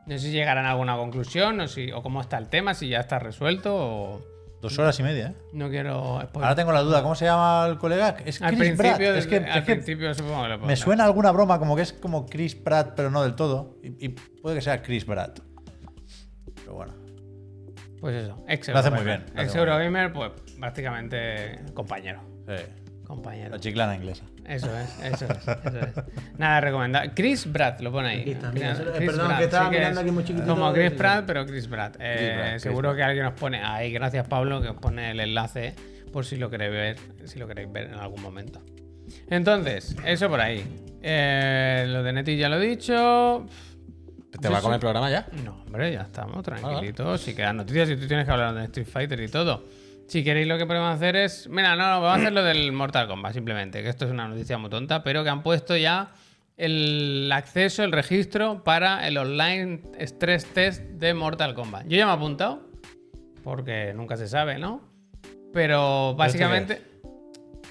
No sé si llegarán a alguna conclusión o, si, o cómo está el tema, si ya está resuelto o... Dos horas y media, ¿eh? No quiero spoiler. Ahora tengo la duda, ¿cómo se llama el colega? Es al Chris Pratt. principio, Es que, al es que principio supongo que lo me suena alguna broma como que es como Chris Pratt, pero no del todo. Y, y puede que sea Chris Pratt. Pero bueno. Pues eso, ex Lo hace muy bien, Ex. Eurogamer, pues prácticamente compañero. Sí. Compañero. La chiclana inglesa. Eso es, eso es, eso es. Nada, recomendar. Chris Pratt, lo pone ahí. Aquí está, mira, Chris perdón, Pratt, que estaba sí que mirando es aquí muy chiquitito. Como Chris Pratt, pero Chris Pratt. Eh, Pratt, Chris seguro Pratt. que alguien os pone ahí, gracias Pablo, que os pone el enlace por si lo queréis ver, si lo queréis ver en algún momento. Entonces, eso por ahí. Eh, lo de Neti ya lo he dicho. ¿Te va a comer el programa ya? No, hombre, ya estamos tranquilitos. Si quedan noticias, si tú tienes que hablar de Street Fighter y todo. Si queréis, lo que podemos hacer es. Mira, no, no, vamos a hacer lo del Mortal Kombat, simplemente. Que esto es una noticia muy tonta, pero que han puesto ya el acceso, el registro para el online stress test de Mortal Kombat. Yo ya me he apuntado, porque nunca se sabe, ¿no? Pero básicamente.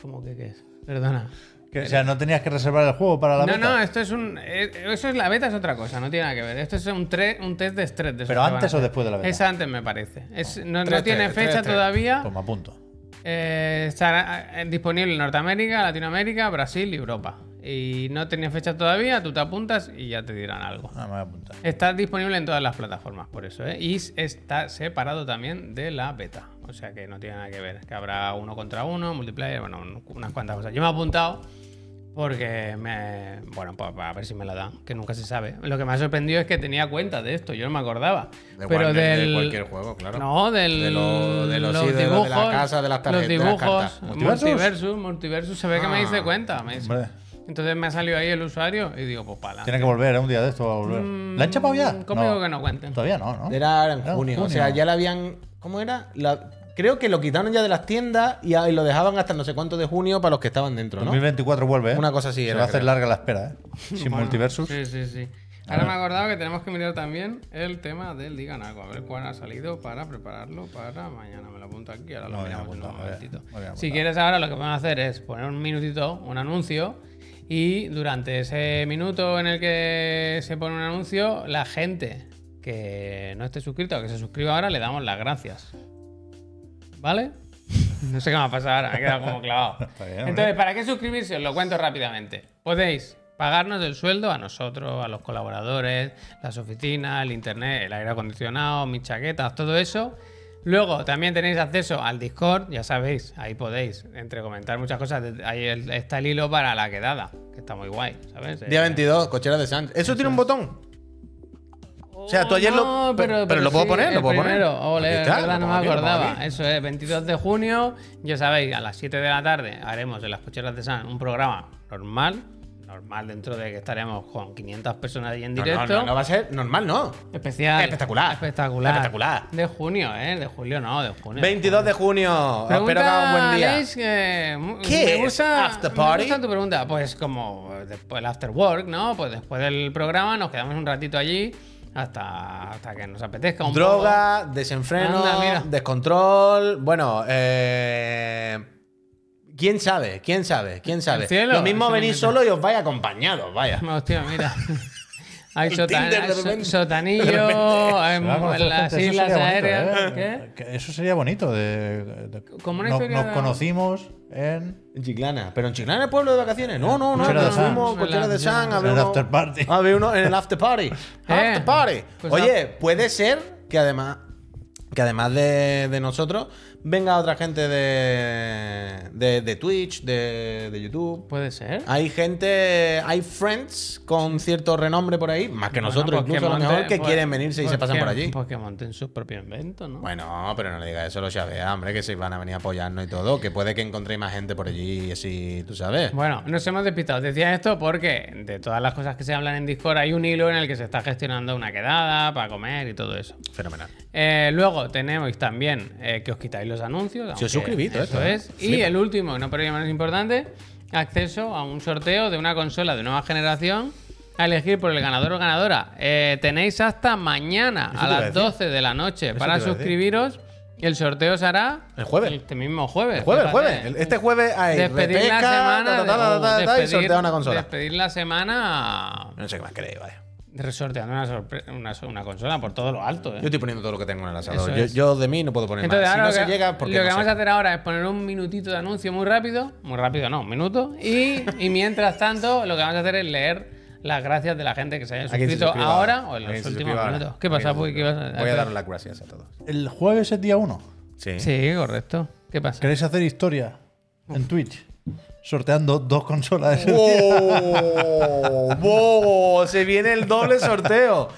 ¿Cómo que qué es? Perdona. Que, o sea, no tenías que reservar el juego para la No, beta. no, esto es un. eh, Eso es la beta, es otra cosa, no tiene nada que ver. Esto es un, tre- un test de estrés. de ¿Pero antes o después de la beta? Es antes, me parece. Es- no, no tiene test, fecha tres todavía. Pues me apunto. Eh, estará eh, disponible en Norteamérica, Latinoamérica, Brasil y Europa. Y no tiene fecha todavía, tú te apuntas y ya te dirán algo. Ah, me voy a apuntar. Está disponible en todas las plataformas, por eso, ¿eh? Y está separado también de la beta. O sea que no tiene nada que ver. Que habrá uno contra uno, multiplayer, bueno, un- unas cuantas cosas. Yo me he apuntado porque me. Bueno, pues a ver si me la dan, que nunca se sabe. Lo que me ha sorprendido es que tenía cuenta de esto, yo no me acordaba. De pero Warner, de del. cualquier juego, claro. No, del. De lo- de los- sí, de lo de la casa, de las tarjetas, Los de las dibujos. cartas. ¿Multiversus? Multiversus, multiversus, se ve que me Ah. hice cuenta. me hice- Hombre, Entonces me ha salido ahí el usuario y digo, pues para. tiene que volver, ¿eh? Un día de esto va a volver. ¿La han chapado ya? Conmigo que no cuenten. Todavía no, ¿no? Era en Era en junio. O junio. sea, ya la habían. ¿Cómo era? La- Creo que lo quitaron ya de las tiendas y ahí lo dejaban hasta no sé cuánto de junio para los que estaban dentro, ¿no? 2024 vuelve, ¿eh? Una cosa así Se era, va a hacer creo. larga la espera, ¿eh? [laughs] Sin Bueno, multiversus. Sí, sí, sí. Ahora me he acordado que tenemos que mirar también el tema del Digan Algo, a ver cuál ha salido para prepararlo para mañana. Me lo apunto aquí, ahora lo bien miramos en un apuntado, bien, momentito. Si quieres ahora lo que podemos hacer es poner un minutito, un anuncio, y durante ese minuto en el que se pone un anuncio, la gente que no esté suscrita o que se suscriba ahora le damos las gracias. ¿Vale? No sé qué me va a pasar ahora, me he quedado como clavado. [laughs] Bien. Entonces, ¿para qué suscribirse? Os lo cuento rápidamente. Podéis pagarnos el sueldo a nosotros, a los colaboradores, las oficinas, el internet, el aire acondicionado, mis chaquetas, todo eso. Luego también tenéis acceso al Discord, ya sabéis, ahí podéis, entre comentar muchas cosas, ahí está el hilo para la quedada, que está muy guay, ¿sabes? Día Eh, 22, cochera de Sánchez. ¿Eso tiene un botón? O sea, tú ayer lo- pero- pero lo puedo poner, lo puedo poner. primero. Ole, Aquí es está, verdad, no me acordaba. Eso es, 22 de junio, ya sabéis, a las 7 de la tarde haremos en las cocheras de San un programa normal normal dentro de que estaremos con 500 personas ahí en No, directo. no, no, no va a ser normal, no. Especial. Espectacular. Espectacular. Espectacular. De junio, ¿eh? De julio no, de junio. 22 de junio. Pregunta, Espero que hagan un buen día. Aleix, que mu- ¿Qué me es gusta, after me party? gusta tu pregunta. Pues como después el after work, ¿no? Pues después del programa nos quedamos un ratito allí hasta, hasta que nos apetezca un Droga, desenfreno, Anda, descontrol. Bueno, eh. ¿Quién sabe? ¿Quién sabe? ¿Quién sabe? Cielo, Lo mismo venís solo y os vais acompañados, vaya. poco. [laughs] Hostia, mira. [laughs] Hay El sotan- de sotanillo, hay las eso islas bonito, aéreas. ¿eh? ¿Qué? Que Eso sería bonito. De, de- Como una no- historia nos de- conocimos en. En Chiclana. ¿Pero en Chiclana es pueblo de vacaciones? No, no, no. Fuimos Cochera de San. En el after party. [laughs] uno en el after party. [laughs] After party. pues Oye, puede ser que además que además de, de nosotros venga otra gente de, de, de Twitch, de, de YouTube. Puede ser. Hay gente, hay friends con cierto renombre por ahí, más que Bueno, nosotros pues incluso a lo mejor, que pues- quieren venirse y pues se pasan que- por allí. Pues que monten sus propios inventos, ¿no? Bueno, pero no le digas eso a los Xavea, hombre, que se van a venir a apoyarnos y todo, que puede que encontréis más gente por allí y así, tú sabes. Bueno, nos hemos despistado. Decía esto porque de todas las cosas que se hablan en Discord hay un hilo en el que se está gestionando una quedada para comer y todo eso. Fenomenal. Eh, luego tenemos también eh, que os quitáis los anuncios. Aunque suscribís, todo Eso esto, ¿eh? es. Y el último, no por ello menos importante, acceso a un sorteo de una consola de nueva generación a elegir por el ganador o ganadora. Eh, tenéis hasta mañana a a las decir. 12 de la noche Eso para a suscribiros. Y el sorteo se hará El jueves. Este mismo jueves. El jueves, el jueves. Este jueves hay Despedir la semana. ta, ta, ta, y una consola. Despedir la semana No sé qué más queréis, vaya. Sorteando una, una, una consola por todo lo alto. ¿eh? Yo estoy poniendo todo lo que tengo en el asador. Yo, de mí no puedo poner Entonces, más. Si ahora no lo se que, llega, porque lo que no vamos sé. a hacer ahora es poner un minutito de anuncio muy rápido. Muy rápido, no, un minuto. Y, [laughs] y mientras tanto, lo que vamos a hacer es leer las gracias de la gente que se haya se suscrito ahora o en los últimos minutos. ¿Qué pasa, Puy? ¿Qué suscriba. vas a Voy a dar las gracias a todos. El jueves es día 1. Sí. Sí, correcto. ¿Qué pasa? ¿Queréis hacer historia en Twitch? Sorteando dos consolas. ¡Oh! ¡Oh! Se viene el doble sorteo.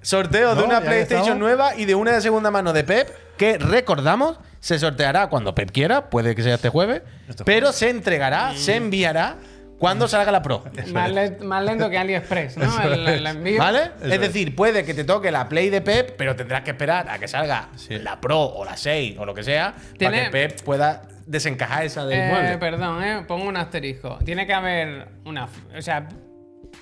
Sorteo de una PlayStation nueva y de una de segunda mano de Pep, que recordamos, se sorteará cuando Pep quiera, puede que sea este jueves, Este pero se entregará, se enviará cuando salga la Pro. Más, le- más lento que AliExpress, ¿no? El, el envío. ¿Vale? Eso es decir, puede que te toque la Play de Pep, pero tendrás que esperar a que salga la Pro o la 6 o lo que sea, para que Pep pueda desencajar esa del Eh, mueble. perdón, eh, pongo un asterisco. Tiene que haber una. O sea,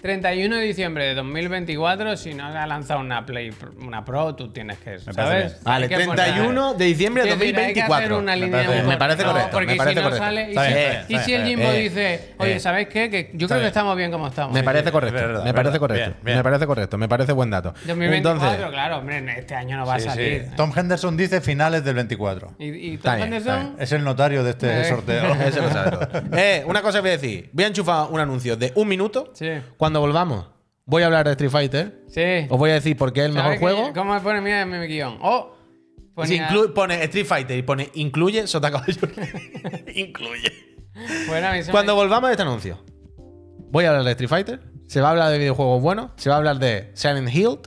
31 de diciembre de 2024, si no ha lanzado una Play, Pro- una Pro, tú tienes que. parece ¿Sabes? Vale, Hay que poner- 31 de diciembre de Quiero decir, hay que hacer 2024. una Me línea me parece no, correcto, Porque me parece si no correcto. sale. Y si, bien, y si el Jimbo bien. dice, oye, Eh. ¿sabéis qué? Que yo creo que estamos bien como estamos. Me parece correcto. verdad, me parece verdad. correcto. Bien, bien. Me parece correcto. Me parece buen dato. 2024, Entonces, claro, hombre, este año no va a sí. salir. Tom Henderson dice finales del 24. Y, Tom bien, Henderson, Es el notario de este Eh. sorteo. [laughs] Ese lo sabe todo. Eh, una cosa voy a decir. Voy a enchufar un anuncio de un minuto. Sí. Cuando volvamos, voy a hablar de Street Fighter. Sí. Os voy a decir por qué es el mejor juego. ¿Cómo me pone mira mi guion? Oh, Si ponía- pone Street Fighter y pone incluye Sota Caballo. [laughs] incluye. Bueno, me- Cuando volvamos de este anuncio, voy a hablar de Street Fighter. Se va a hablar de videojuegos buenos. Se va a hablar de Silent Hill.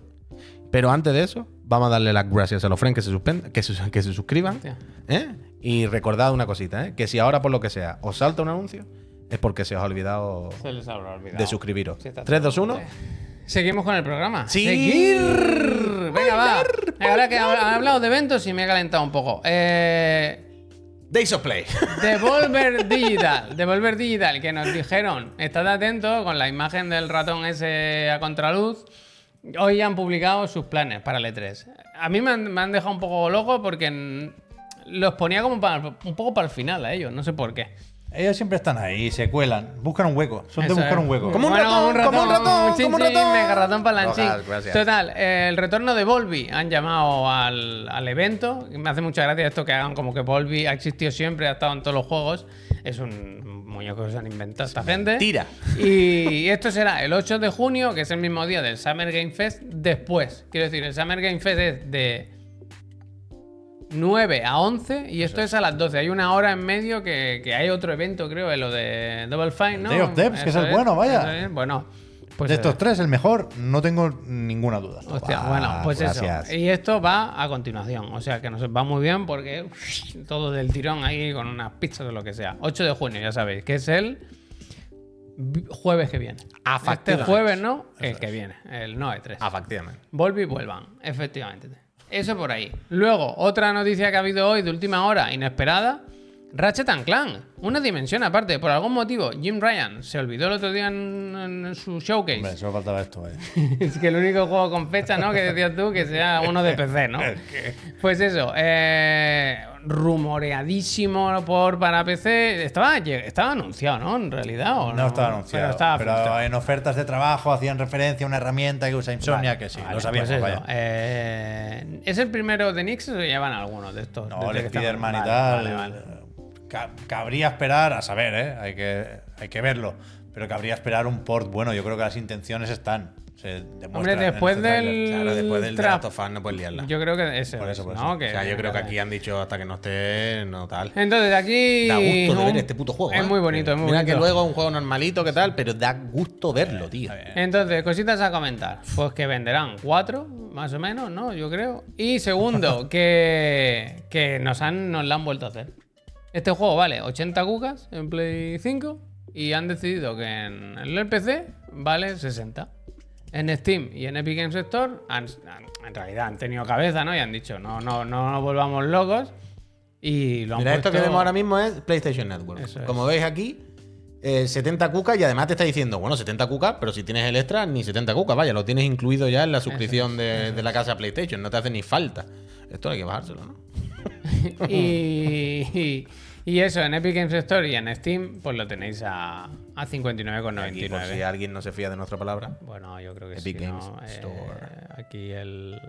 Pero antes de eso, vamos a darle las gracias a los friends que se, suspen- que se, que se suscriban. ¿eh? Y recordad una cosita, ¿eh? que si ahora por lo que sea os salta un anuncio, es porque se os ha olvidado Se les habrá olvidado. de suscribiros. Sí, está 3, 2, 1. Seguimos con el programa. Sí. Seguir. Venga, va. Ahora que han hablado de eventos y me he calentado un poco. Eh, Days of Play. Devolver [laughs] Digital. Devolver Digital, que nos dijeron, estad atentos con la imagen del ratón ese a contraluz. Hoy han publicado sus planes para el E3. A mí me han, me han dejado un poco loco porque los ponía como para- un poco para el final a ellos, no sé por qué. Ellos siempre están ahí, se cuelan, buscan un hueco. Son de Eso buscar es. un hueco. Como un ratón, como un ratón, chin, como un chin, ratón. mega ratón palanchín. Gracias, gracias. Total, eh, el retorno de Volvi han llamado al, al evento. Me hace mucha gracia esto que hagan como que Volvi ha existido siempre, ha estado en todos los juegos. Es un muñeco que se han inventado esta gente. mentira. Y esto será el 8 de junio, que es el mismo día del Summer Game Fest, después. Quiero decir, el Summer Game Fest es de 9 a 11 y esto es a las 12. Hay una hora en medio que, que hay otro evento, creo, lo de Double Fine, ¿no? Day of que es el bueno, vaya. es. Bueno, pues de estos tres, el mejor, no tengo ninguna duda. Hostia, Ah, bueno, pues gracias. eso. Y esto va a continuación. O sea que nos va muy bien porque todo del tirón ahí con unas pizzas o lo que sea. 8 de junio, ya sabéis, que es el jueves que viene. Este jueves no, el que viene, el no E3. Efectivamente. Volvi y vuelvan, efectivamente. Eso por ahí. Luego, otra noticia que ha habido hoy de última hora, inesperada. Ratchet and Clank, una dimensión aparte. Por algún motivo, Jim Ryan se olvidó el otro día en, en su showcase. Hombre, solo faltaba esto, vaya. [laughs] es que el único juego con fecha, ¿no? Que decías tú que sea uno de PC, ¿no? [laughs] Pues eso, eh, rumoreadísimo por para PC. Estaba, estaba anunciado, ¿no? En realidad. ¿o No estaba anunciado. Pero estaba Pero en ofertas de trabajo hacían referencia a una herramienta que usa Insomnia, que sí, Vale, lo sabíamos, pues vaya. eh, ¿Es el primero de Nix o llevan algunos de estos? No, el Spider-Man y tal. vale, cabría esperar, a saber, ¿eh? Hay que, hay que verlo. Pero cabría esperar un port bueno. Yo creo que las intenciones están. Se Hombre, después este tráiler. del. Claro, después del de trap, of Us no puedes liarla. Yo creo que ese Por es, eso, por ¿no? eso. Que- o sea, yo creo que aquí han dicho hasta que no esté, no tal. Entonces, aquí. Da gusto de ver este puto juego. Es ¿eh? muy bonito, es muy Mira bonito. que luego es un juego normalito, que tal, pero da gusto verlo, tío. Entonces, cositas a comentar. Pues que venderán cuatro, más o menos, ¿no? Yo creo. Y segundo, [laughs] que, que nos, han, nos la han vuelto a hacer. Este juego vale 80 cucas en Play 5 y han decidido que en el PC vale 60. En Steam y en Epic Games Store han- en realidad han tenido cabeza, ¿no? Y han dicho, no, no, no nos volvamos locos. Y lo han Mira, esto que puesto- vemos ahora mismo es PlayStation Network. Es. Como veis aquí, eh, 70 cucas y además te está diciendo, bueno, 70 cucas, pero si tienes el extra, ni 70 cucas, vaya, lo tienes incluido ya en la suscripción de, de la casa PlayStation, no te hace ni falta. Esto hay que bajárselo, ¿no? Y, [laughs] y, y eso, en Epic Games Store y en Steam, pues lo tenéis a, a Aquí, por si 59,99. alguien no se fía de nuestra palabra. Bueno, yo creo que Epic sí. Games ¿no? Eh, Store. aquí el.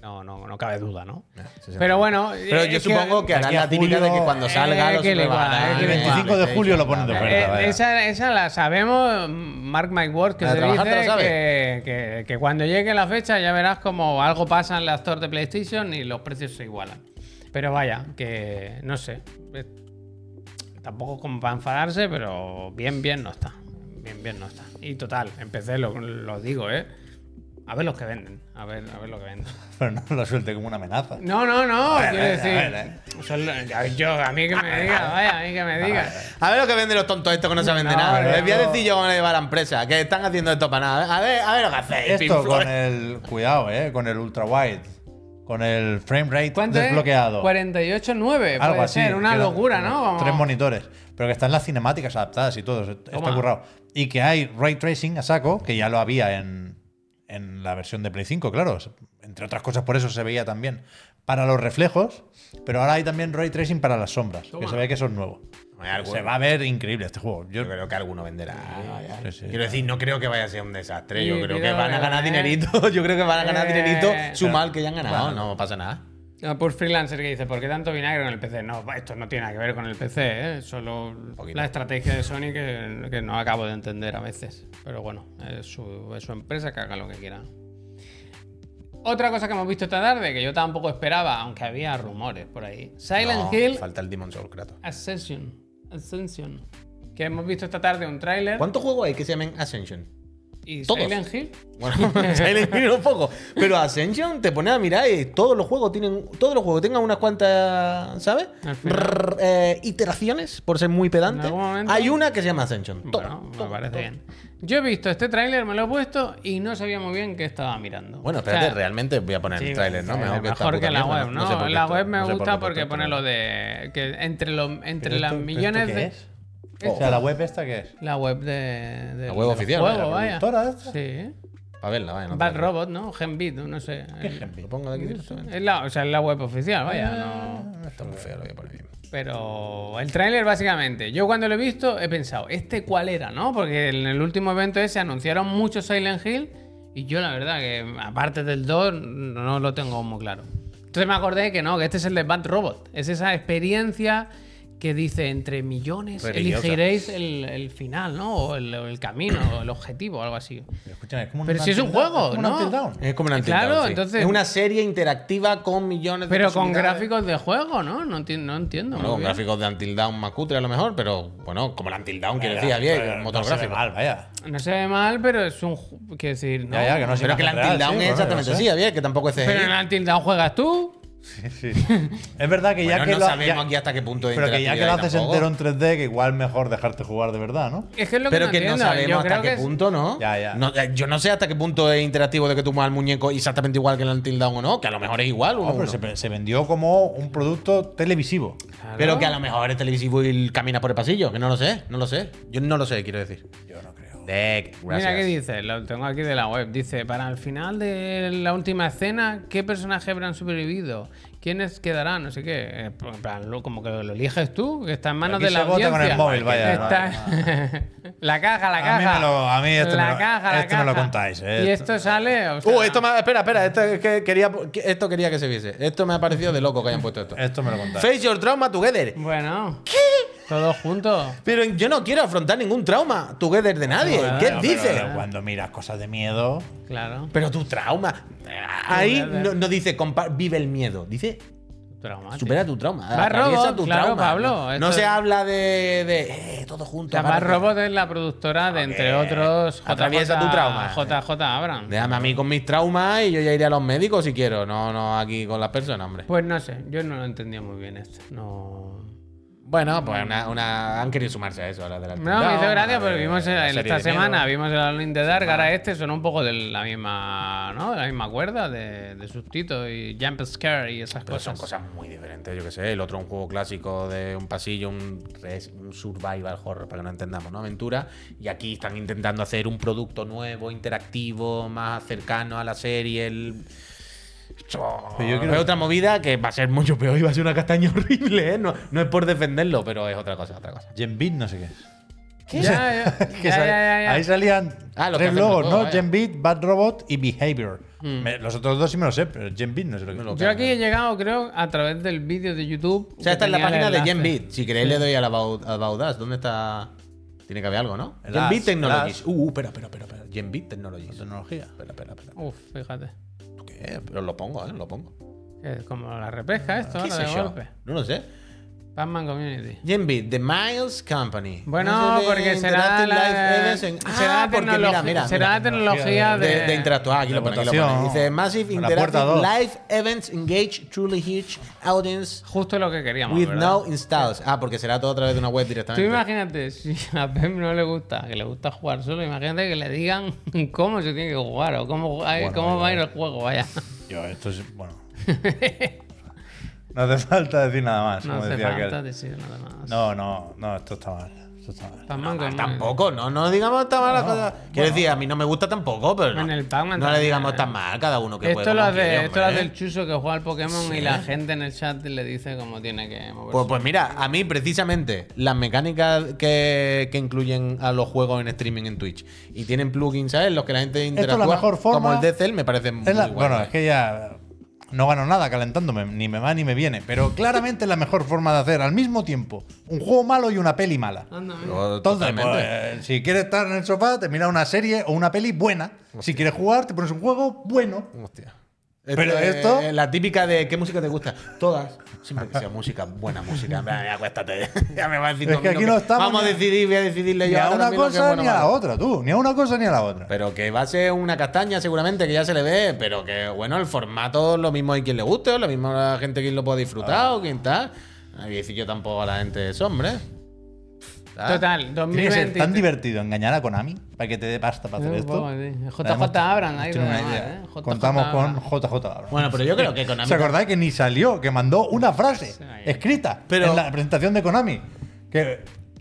No, no, no cabe duda, ¿no? Eh, 60. Pero bueno. Pero eh, yo supongo que harán a la típica de que cuando eh, salga los que le rebajarán va, eh, que El va. 25 de julio lo ponen de Eh, oferta, eh, esa, esa la sabemos, Mark My Word, que se dice que, que- que cuando llegue la fecha ya verás como algo pasa en la store de PlayStation y los precios se igualan. Pero vaya, que no sé. eh, Tampoco como para enfadarse, pero bien, bien no está. Bien, bien no está. Y total, empecé, lo, lo digo, ¿eh? A ver los que venden. A ver, a ver lo que venden. [laughs] Pero no lo suelte como una amenaza. No, no, no. A ver, quiero a ver, decir. a ver, eh. son lo- ya- yo, a mí que me diga, vaya, a mí que me diga. A ver lo que venden los tontos estos que no saben de No, nada. Les voy a decir yo cómo le va a la empresa, que están haciendo esto para nada. A ver, a ver lo que hacéis. Esto con el. Cuidado, ¿eh? Con el ultra wide. Con el frame rate desbloqueado. 48.9. Algo Puede así. ser, una locura, ¿no? Tres monitores. Pero que están las cinemáticas adaptadas y todo. Está Toma. currado. Y que hay ray tracing a saco, que ya lo había en, en la versión de Play 5, claro. Entre otras cosas, por eso se veía también. Para los reflejos, pero ahora hay también ray tracing para las sombras, que se ve que eso es nuevo. Se va a ver increíble este juego. Yo, Yo creo que alguno venderá. Sí, sí. Quiero decir, no creo que vaya a ser un desastre. Sí, Yo creo que van a ganar ¿eh? dinerito. [laughs] Yo creo que van a ganar Eh, dinerito. Su mal que ya han ganado. No pasa nada. No, por freelancer que dice, ¿por qué tanto vinagre con el PC? No, esto no tiene nada que ver con el PC, ¿eh? solo la estrategia de Sony que, que no acabo de entender a veces. Pero bueno, es su, es su empresa que haga lo que quiera. Otra cosa que hemos visto esta tarde, que yo tampoco esperaba, aunque había rumores por ahí. Silent No, Hill Falta el Demon Soul, Kratos. Ascension. Ascension. Que hemos visto esta tarde un tráiler. ¿Cuántos juegos hay que se llamen Ascension? Y Todos. Silent Hill. Bueno, [laughs] Silent Hill un poco. Pero Ascension te pone a mirar y todos los juegos tienen. Todos los juegos tengan unas cuantas, ¿sabes? Rrr, eh, iteraciones, por ser muy pedante. Hay una que se llama Ascension. Todo, me todo, parece todo. bien. Yo he visto este tráiler, me lo he puesto y no sabía muy bien qué estaba mirando. Bueno, O sea, espérate, realmente voy a poner sí, el tráiler, ¿no? mejor, Mejor que, mejor puta que la web, ¿no? sé qué la web me no por gusta porque pone lo de que entre, los entre ¿Pero las millones de... O sea, la web esta qué es? La web de, de- La web oficial, juego, la vaya. productora esta. Sí. Para verla, vaya. No Bad Robot, ¿no? Genbit, no sé. Lo pongo de aquí directamente. Es la, o sea, es la web oficial, vaya. Ah. No... Está muy feo, lo voy a poner. Pero el tráiler básicamente, yo cuando lo he visto he pensado, ¿este cuál era? ¿No? Porque en el último evento ese anunciaron mucho Silent Hill y yo la verdad que aparte del 2 no lo tengo muy claro. Entonces me acordé que no, que este es el de Bad Robot. Es esa experiencia que dice entre millones Religiosa. elegiréis el, el final, ¿no? O el, el camino, o el objetivo, algo así. Pero escúchame, es como Pero un si es un juego, es como un ¿no? Es como una Claro, sí. entonces- Es una serie interactiva con millones de Pero con gráficos de juego, ¿no? No, enti- no entiendo. Bueno, muy con bien. gráficos de Until Dawn más cutre a lo mejor, pero bueno, como el Until Dawn, quiero decir, bien, pero el motor no se ve gráfico. mal, vaya. No se ve mal, pero es un. Quiero decir, no. Ya, ya, que no es Pero que el Until Dawn sí, es bueno, exactamente así, bien, que tampoco es. Pero en el Until Dawn juegas tú. Sí, sí. Es verdad que ya que no lo, sabemos ya- aquí hasta qué punto de Pero que ya que lo haces tampoco. entero en 3D, que igual mejor dejarte jugar de verdad, ¿no? Es que es lo que Pero no que no entiendo. sabemos Yo hasta qué es- punto, ¿no? Ya, ya. No, eh, Yo no sé hasta qué punto es interactivo de que tú muevas el muñeco exactamente igual que en el Until Dawn o no, que a lo mejor es igual. uno No, pero uno. se, se vendió como un producto televisivo. Claro. Pero que a lo mejor es televisivo y camina por el pasillo, que no lo sé, no lo sé. Yo no lo sé, quiero decir. Mira qué dice, lo tengo aquí de la web. Dice, para el final de la última escena, ¿qué personajes habrán sobrevivido? ¿Quiénes quedarán? No sé qué. Eh, en plan, lo- como que lo eliges tú, que está en manos Aquí de la se vota con audiencia. el móvil, vaya. Está- [laughs] la caja, la A caja. mí me lo- a mí esto la me lo- esto me lo caja. contáis, eh. Y esto sale... o sea, Uh, esto me, espera, espera, esto, es que quería, que- esto quería que se viese. Esto me ha parecido de loco que hayan puesto esto. Esto me lo contáis. Face your trauma together. Bueno. ¿Qué? Todos juntos. Pero yo no quiero afrontar ningún trauma together de nadie. ¿Qué pero- dices? Pero cuando miras cosas de miedo. Claro. Pero tu trauma. Ahí no, no dice vive el miedo. Dice Traumático. supera tu trauma. Robot, tu claro, trauma. Pablo, No, se es- habla de, de eh, todo junto. Capaz agárrate. Robot es la productora de, entre otros, Atraviesa tu trauma. JJ Abrams. Déjame a mí con mis traumas y yo ya iré a los médicos si quiero. No, no aquí con las personas, hombre. Pues no sé, yo no lo entendía muy bien esto. No. Bueno, pues una, una- han querido sumarse a eso. A la de la No, me hizo gracia porque vimos en- serie esta de semana, vimos el Alone the Dark, ahora este son un poco de la misma, ¿no? De la misma cuerda de, de y Jump Scare y esas Pero cosas. son cosas muy diferentes, yo que sé. El otro un juego clásico de un pasillo, un, un survival horror, para que no entendamos, ¿no? Aventura. Y aquí están intentando hacer un producto nuevo, interactivo, más cercano a la serie. El... Pero yo es otra movida que va a ser mucho peor y va a ser una castaña [laughs] horrible, ¿eh? No, no es por defenderlo, pero es otra cosa, otra cosa. Gen Beat, no sé qué. Ya, ya, [laughs] Que ya, sal- ya, ya, ya. Ahí salían Ah, tres logos, ¿no? juegos, vaya. Gen Beat, Bad Robot y Behavior. Me- los otros dos sí me lo sé, pero Gen Beat no sé lo que Yo aquí he llegado, creo, a través del vídeo de YouTube. O sea, esta es la página de. GenBeat. Si queréis le doy a la Us. ¿Dónde está? Tiene que haber algo, ¿no? As, Technologies. Uh, uh, espera, espera, espera. espera. GenBeat Technologies. Tecnología. Espera, espera, espera. Uf, fíjate. ¿Tú qué? Pero lo pongo, ¿eh? Lo pongo. Como la repesca esto, ¿Qué de golpe. No lo sé. Pac-Man Community. GenBeat, The Miles Company. Bueno, sé porque será la, será Ah, porque tecnología, mira, mira, será mira. la tecnología de, de, de interactuar. Aquí de lo pone, aquí lo pone. Dice Massive Interactive. Live Events Engage Truly Huge Audience Justo lo que queríamos, with ¿verdad? no installs. Ah, porque será todo a través de una web Tú directamente. imagínate, si [laughs] a Pep no le gusta, que le gusta jugar solo, imagínate que le digan [laughs] cómo se tiene que jugar o cómo, Bueno, cómo va a ir el juego, vaya. Yo, esto es. Bueno. [laughs] no hace [laughs] falta decir nada más, No como hace decía falta aquel. decir nada más. No, no, no, esto está mal. Esto está mal. Tampoco, no, no digamos tan mal las cosas. Quiero decir, a mí no me gusta tampoco, pero no, En el Pac-Man no le también, digamos ¿eh? tan mal cada uno que Esto puede lo hace, quiere, esto lo hace el chuso que juega al Pokémon y la gente en el chat le dice cómo tiene que moverse. Pues, pues mira, a mí precisamente las mecánicas que, que incluyen a los juegos en streaming en Twitch y tienen plugins, ¿sabes? Los que la gente es la interactúa mejor forma- como el DCL me parece muy la- guay, bueno, es que ya no gano nada calentándome, ni me va ni me viene. Pero claramente es la mejor forma de hacer al mismo tiempo un juego malo y una peli mala. Mira. Entonces, totalmente. pues, eh, si quieres estar en el sofá, te miras una serie o una peli buena. Si quieres jugar, te pones un juego bueno. Hostia. Pero Este, esto- La típica de ¿qué música te gusta? Todas. Siempre que sea música, buena música. Ya, acuéstate. [laughs] ya me va a decir Es que aquí no estamos Vamos a ni a- decidir, voy a decidirle Ni yo a ahora una es cosa bueno ni a la otra, tú. Ni a una cosa ni a la otra. Pero que va a ser una castaña seguramente, que ya se le ve, pero que bueno, el formato lo mismo hay quien le guste, o lo mismo a la gente que lo pueda disfrutar, o quien tal. Que decir yo tampoco a la gente eso, hombre. Total, Tiene que ser 2020. tan divertido engañar a Konami para que te dé pasta para hacer Un esto. JJ Abrams, ahí. ¿eh? JJ Contamos con. JJ Abrams. Bueno, pero yo creo que Konami. ¿Se acordáis que ni salió? Que mandó una frase escrita Pero- en la presentación de Konami. Que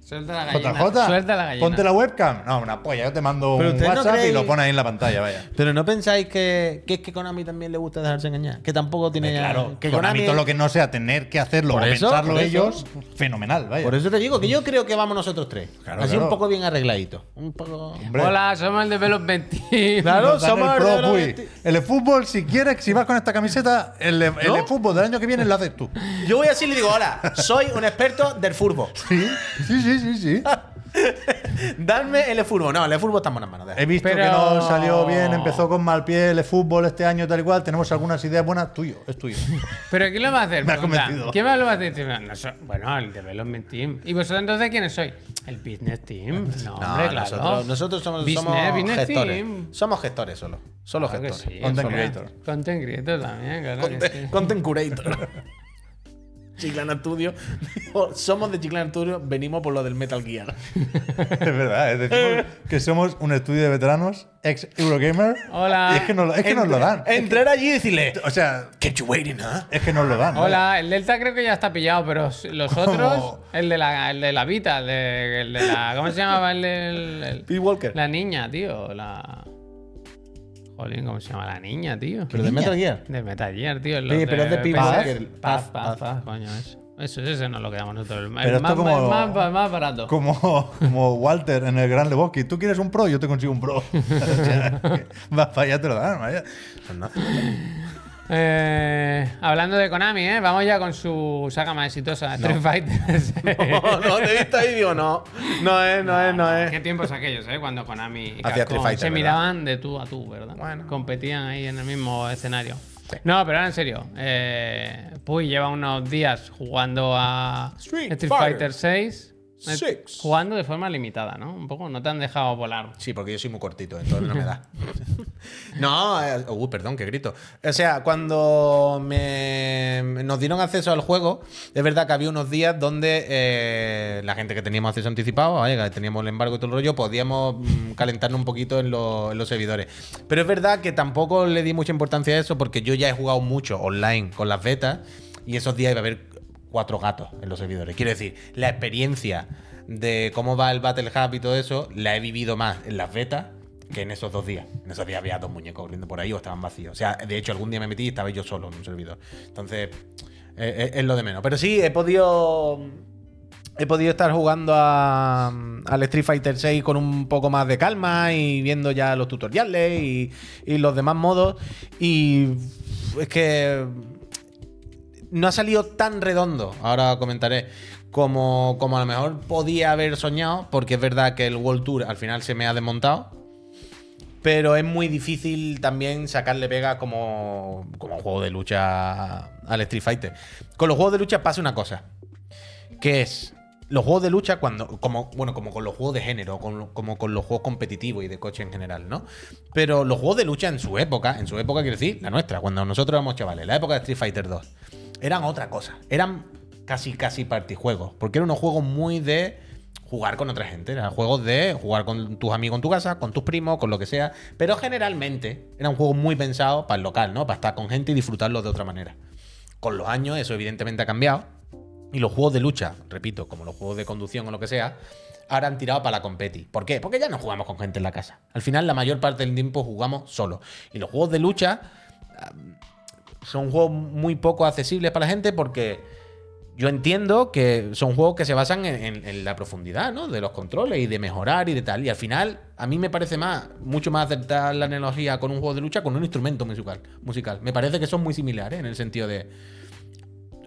Suelta la gallina. JJ, Suelta la gallina. ponte la webcam. No, una polla, yo te mando Pero un usted no WhatsApp y lo pones ahí en la pantalla, vaya. Pero no pensáis que, que es que Konami también le gusta dejarse engañar. Que tampoco tiene. Claro, que Konami todo es- lo que no sea tener que hacerlo Por o eso, pensarlo por eso. ellos, fenomenal, vaya. Por eso te digo que yo creo que vamos nosotros tres. Claro, Así claro. un poco bien arregladito. Un poco. Hombre, Hola, somos el Development Team. Claro, nos dan somos el Pro de Puy. 20. El de fútbol, si quieres, si vas con esta camiseta, el de, el de fútbol del año que viene lo haces tú. Yo voy así y le digo, hola, soy un experto del fútbol. Sí, sí, sí, sí. sí. [laughs] Dadme el fútbol. No, el fútbol está en buenas manos. deja. He visto Pero- que no salió bien, empezó con mal pie el fútbol este año tal y cual. Tenemos algunas ideas buenas. Tuyo, es tuyo. [laughs] ¿Pero quién lo va a hacer? [laughs] Me ha Pregunta. convencido. ¿Quién más lo va a hacer? Dice, "No, so- bueno, el Development Team. ¿Y vosotros entonces quiénes sois? El Business Team. No, No, hombre, claro. nosotros, nosotros somos, Business, somos business gestores. team. Somos gestores solo. Solo Claro que gestores. sí, Content hombre. creator. Content creator también, claro que Content, sí. content curator. Chiclana Studio. Somos de Chiclana Studio, venimos por lo del Metal Gear. [laughs] es verdad, es decir, que somos un estudio de veteranos, ex Eurogamer. Hola. Y es que, no, es que nos lo dan. Entrar allí y decirle, O sea, Keep you waiting, huh? es que nos lo dan. Hola, el Delta creo que ya está pillado, pero los otros, el de la, el de la Vita, el de, el de la. ¿Cómo se llamaba el del. el- Pete Walker. la niña, tío. La. Jolín, ¿cómo se llama la niña, tío? Pero de Metal Gear. De Metal Gear, tío. Sí, pero es de. Walker. Paz, Paz, paz, coño, eso. Eso, ese no lo quedamos nosotros. El, Pero esto más, como- el más, el más barato. Como, como Walter en el Gran Lebowski. Tú quieres un pro, yo te consigo un pro. [laughs] o sea, [laughs] que vas para allá, te lo dan. vaya. Pues no. Eh, hablando de Konami, ¿eh? vamos ya con su saga más exitosa, Street Fighter. [laughs] No, no, te he visto ahí y digo, no. No es, no es, no es. Qué tiempos aquellos, ¿eh? Cuando Konami y Capcom Fighter, se ¿verdad? miraban de tú a tú, ¿verdad? Bueno. Competían ahí en el mismo escenario. No, pero ahora en serio. Eh, Puy lleva unos días jugando a Street Street, Fighter Fighter 6. Six. Jugando de forma limitada, ¿no? Un poco, no te han dejado volar. Sí, porque yo soy muy cortito, entonces no me da. [laughs] no, eh, uh, perdón, qué grito. O sea, cuando me, nos dieron acceso al juego, es verdad que había unos días donde eh, la gente que teníamos acceso anticipado, que teníamos el embargo y todo el rollo, podíamos mm, calentarnos un poquito en, en los servidores. Pero es verdad que tampoco le di mucha importancia a eso porque yo ya he jugado mucho online con las betas y esos días iba a haber cuatro gatos en los servidores. Quiero decir, la experiencia de cómo va el Battle Hub y todo eso, la he vivido más en las betas que en esos dos días. En esos días había dos muñecos corriendo por ahí o estaban vacíos. O sea, de hecho, algún día me metí y estaba yo solo en un servidor. Entonces, eh, eh, es lo de menos. Pero sí, he podido. He podido estar jugando al Street Fighter 6 con un poco más de calma y viendo ya los tutoriales y los demás modos. Y es que no ha salido tan redondo, ahora comentaré, como, como a lo mejor podía haber soñado, porque es verdad que el World Tour al final se me ha desmontado. Pero es muy difícil también sacarle pega como, como juego de lucha al Street Fighter. Con los juegos de lucha pasa una cosa. Que es. Los juegos de lucha, cuando. Como, bueno, como con los juegos de género, con- como con los juegos competitivos y de coche en general, ¿no? Pero los juegos de lucha en su época, en su época quiero decir, la nuestra, cuando nosotros éramos chavales, la época de Street Fighter 2, eran otra cosa. Eran casi, casi partijuegos. Porque eran unos juegos muy de jugar con otra gente. Eran juegos de jugar con tus amigos en tu casa, con tus primos, con lo que sea. Pero generalmente era un juego muy pensado para el local, ¿no? Para estar con gente y disfrutarlo de otra manera. Con los años eso evidentemente ha cambiado. Y los juegos de lucha, repito, como los juegos de conducción o lo que sea, ahora han tirado para la competi. ¿Por qué? Porque ya no jugamos con gente en la casa. Al final la mayor parte del tiempo jugamos solos. Y los juegos de lucha son juegos muy poco accesibles para la gente porque yo entiendo que son juegos que se basan en, la profundidad, ¿no? De los controles y de mejorar y de tal. Y al final, a mí me parece más, mucho más acertar la analogía con un juego de lucha con un instrumento musical. musical. Me parece que son muy similares en el sentido de.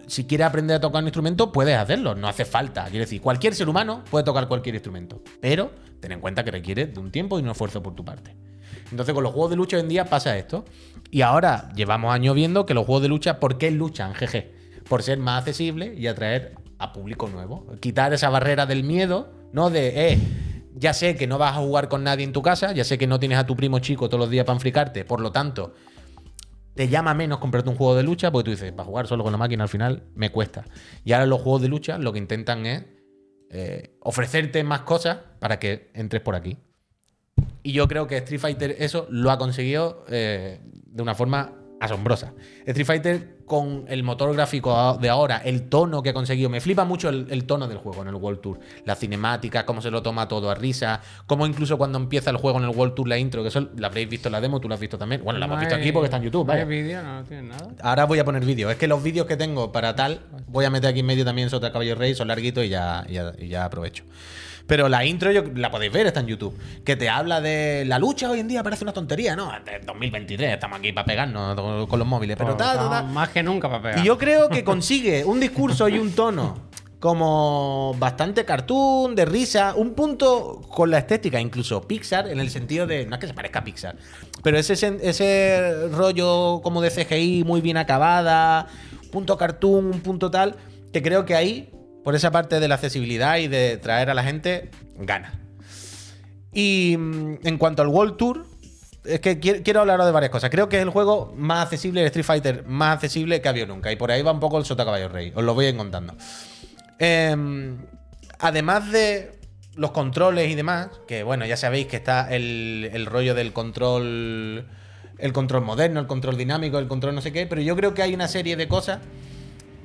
Si quieres aprender a tocar un instrumento, puedes hacerlo. No hace falta. Quiero decir, cualquier ser humano puede tocar cualquier instrumento. Pero ten en cuenta que requiere de un tiempo y un esfuerzo por tu parte. Entonces, con los juegos de lucha hoy en día pasa esto. Y ahora llevamos años viendo que los juegos de lucha, ¿por qué luchan? GG. Por ser más accesibles y atraer a público nuevo. Quitar esa barrera del miedo, ¿no? De, eh, ya sé que no vas a jugar con nadie en tu casa, ya sé que no tienes a tu primo chico todos los días para enfricarte, por lo tanto, te llama menos comprarte un juego de lucha porque tú dices, para jugar solo con la máquina al final me cuesta. Y ahora los juegos de lucha lo que intentan es eh, ofrecerte más cosas para que entres por aquí. Y yo creo que Street Fighter eso lo ha conseguido eh, de una forma asombrosa. Street Fighter con el motor gráfico de ahora, el tono que ha conseguido, me flipa mucho el, el tono del juego en el World Tour. La cinemática, cómo se lo toma todo a risa, cómo incluso cuando empieza el juego en el World Tour, la intro, que eso la habréis visto en la demo, tú la has visto también. Bueno, la hemos visto hay- aquí porque está en YouTube, no hay vídeo, no, no tiene nada. Ahora voy a poner vídeos. Es que los vídeos que tengo para tal, voy a meter aquí en medio también Sota Caballo Rey, son larguitos y ya, y ya, y ya aprovecho. Pero la intro yo, la podéis ver, está en YouTube. Que te habla de la lucha hoy en día, parece una tontería, ¿no? De 2023, estamos aquí para pegarnos con los móviles. Pero tal, tal, estamos tal. Más que nunca para pegar. Y yo creo que consigue un discurso y un tono como bastante cartoon, de risa, un punto con la estética, incluso Pixar, en el sentido de, no es que se parezca a Pixar, pero ese, ese rollo como de CGI muy bien acabada, punto cartoon, un punto tal, que creo que ahí, por esa parte de la accesibilidad y de traer a la gente, gana. Y mm, en cuanto al World Tour, es que quiero, hablaros de varias cosas. Creo que es el juego más accesible, el Street Fighter más accesible que ha habido nunca. Y por ahí va un poco el Sota Caballo Rey. Os lo voy a ir contando. Em, además de los controles y demás, que bueno, ya sabéis que está el, el rollo del control. El control moderno, el control dinámico, el control no sé qué. Pero yo creo que hay una serie de cosas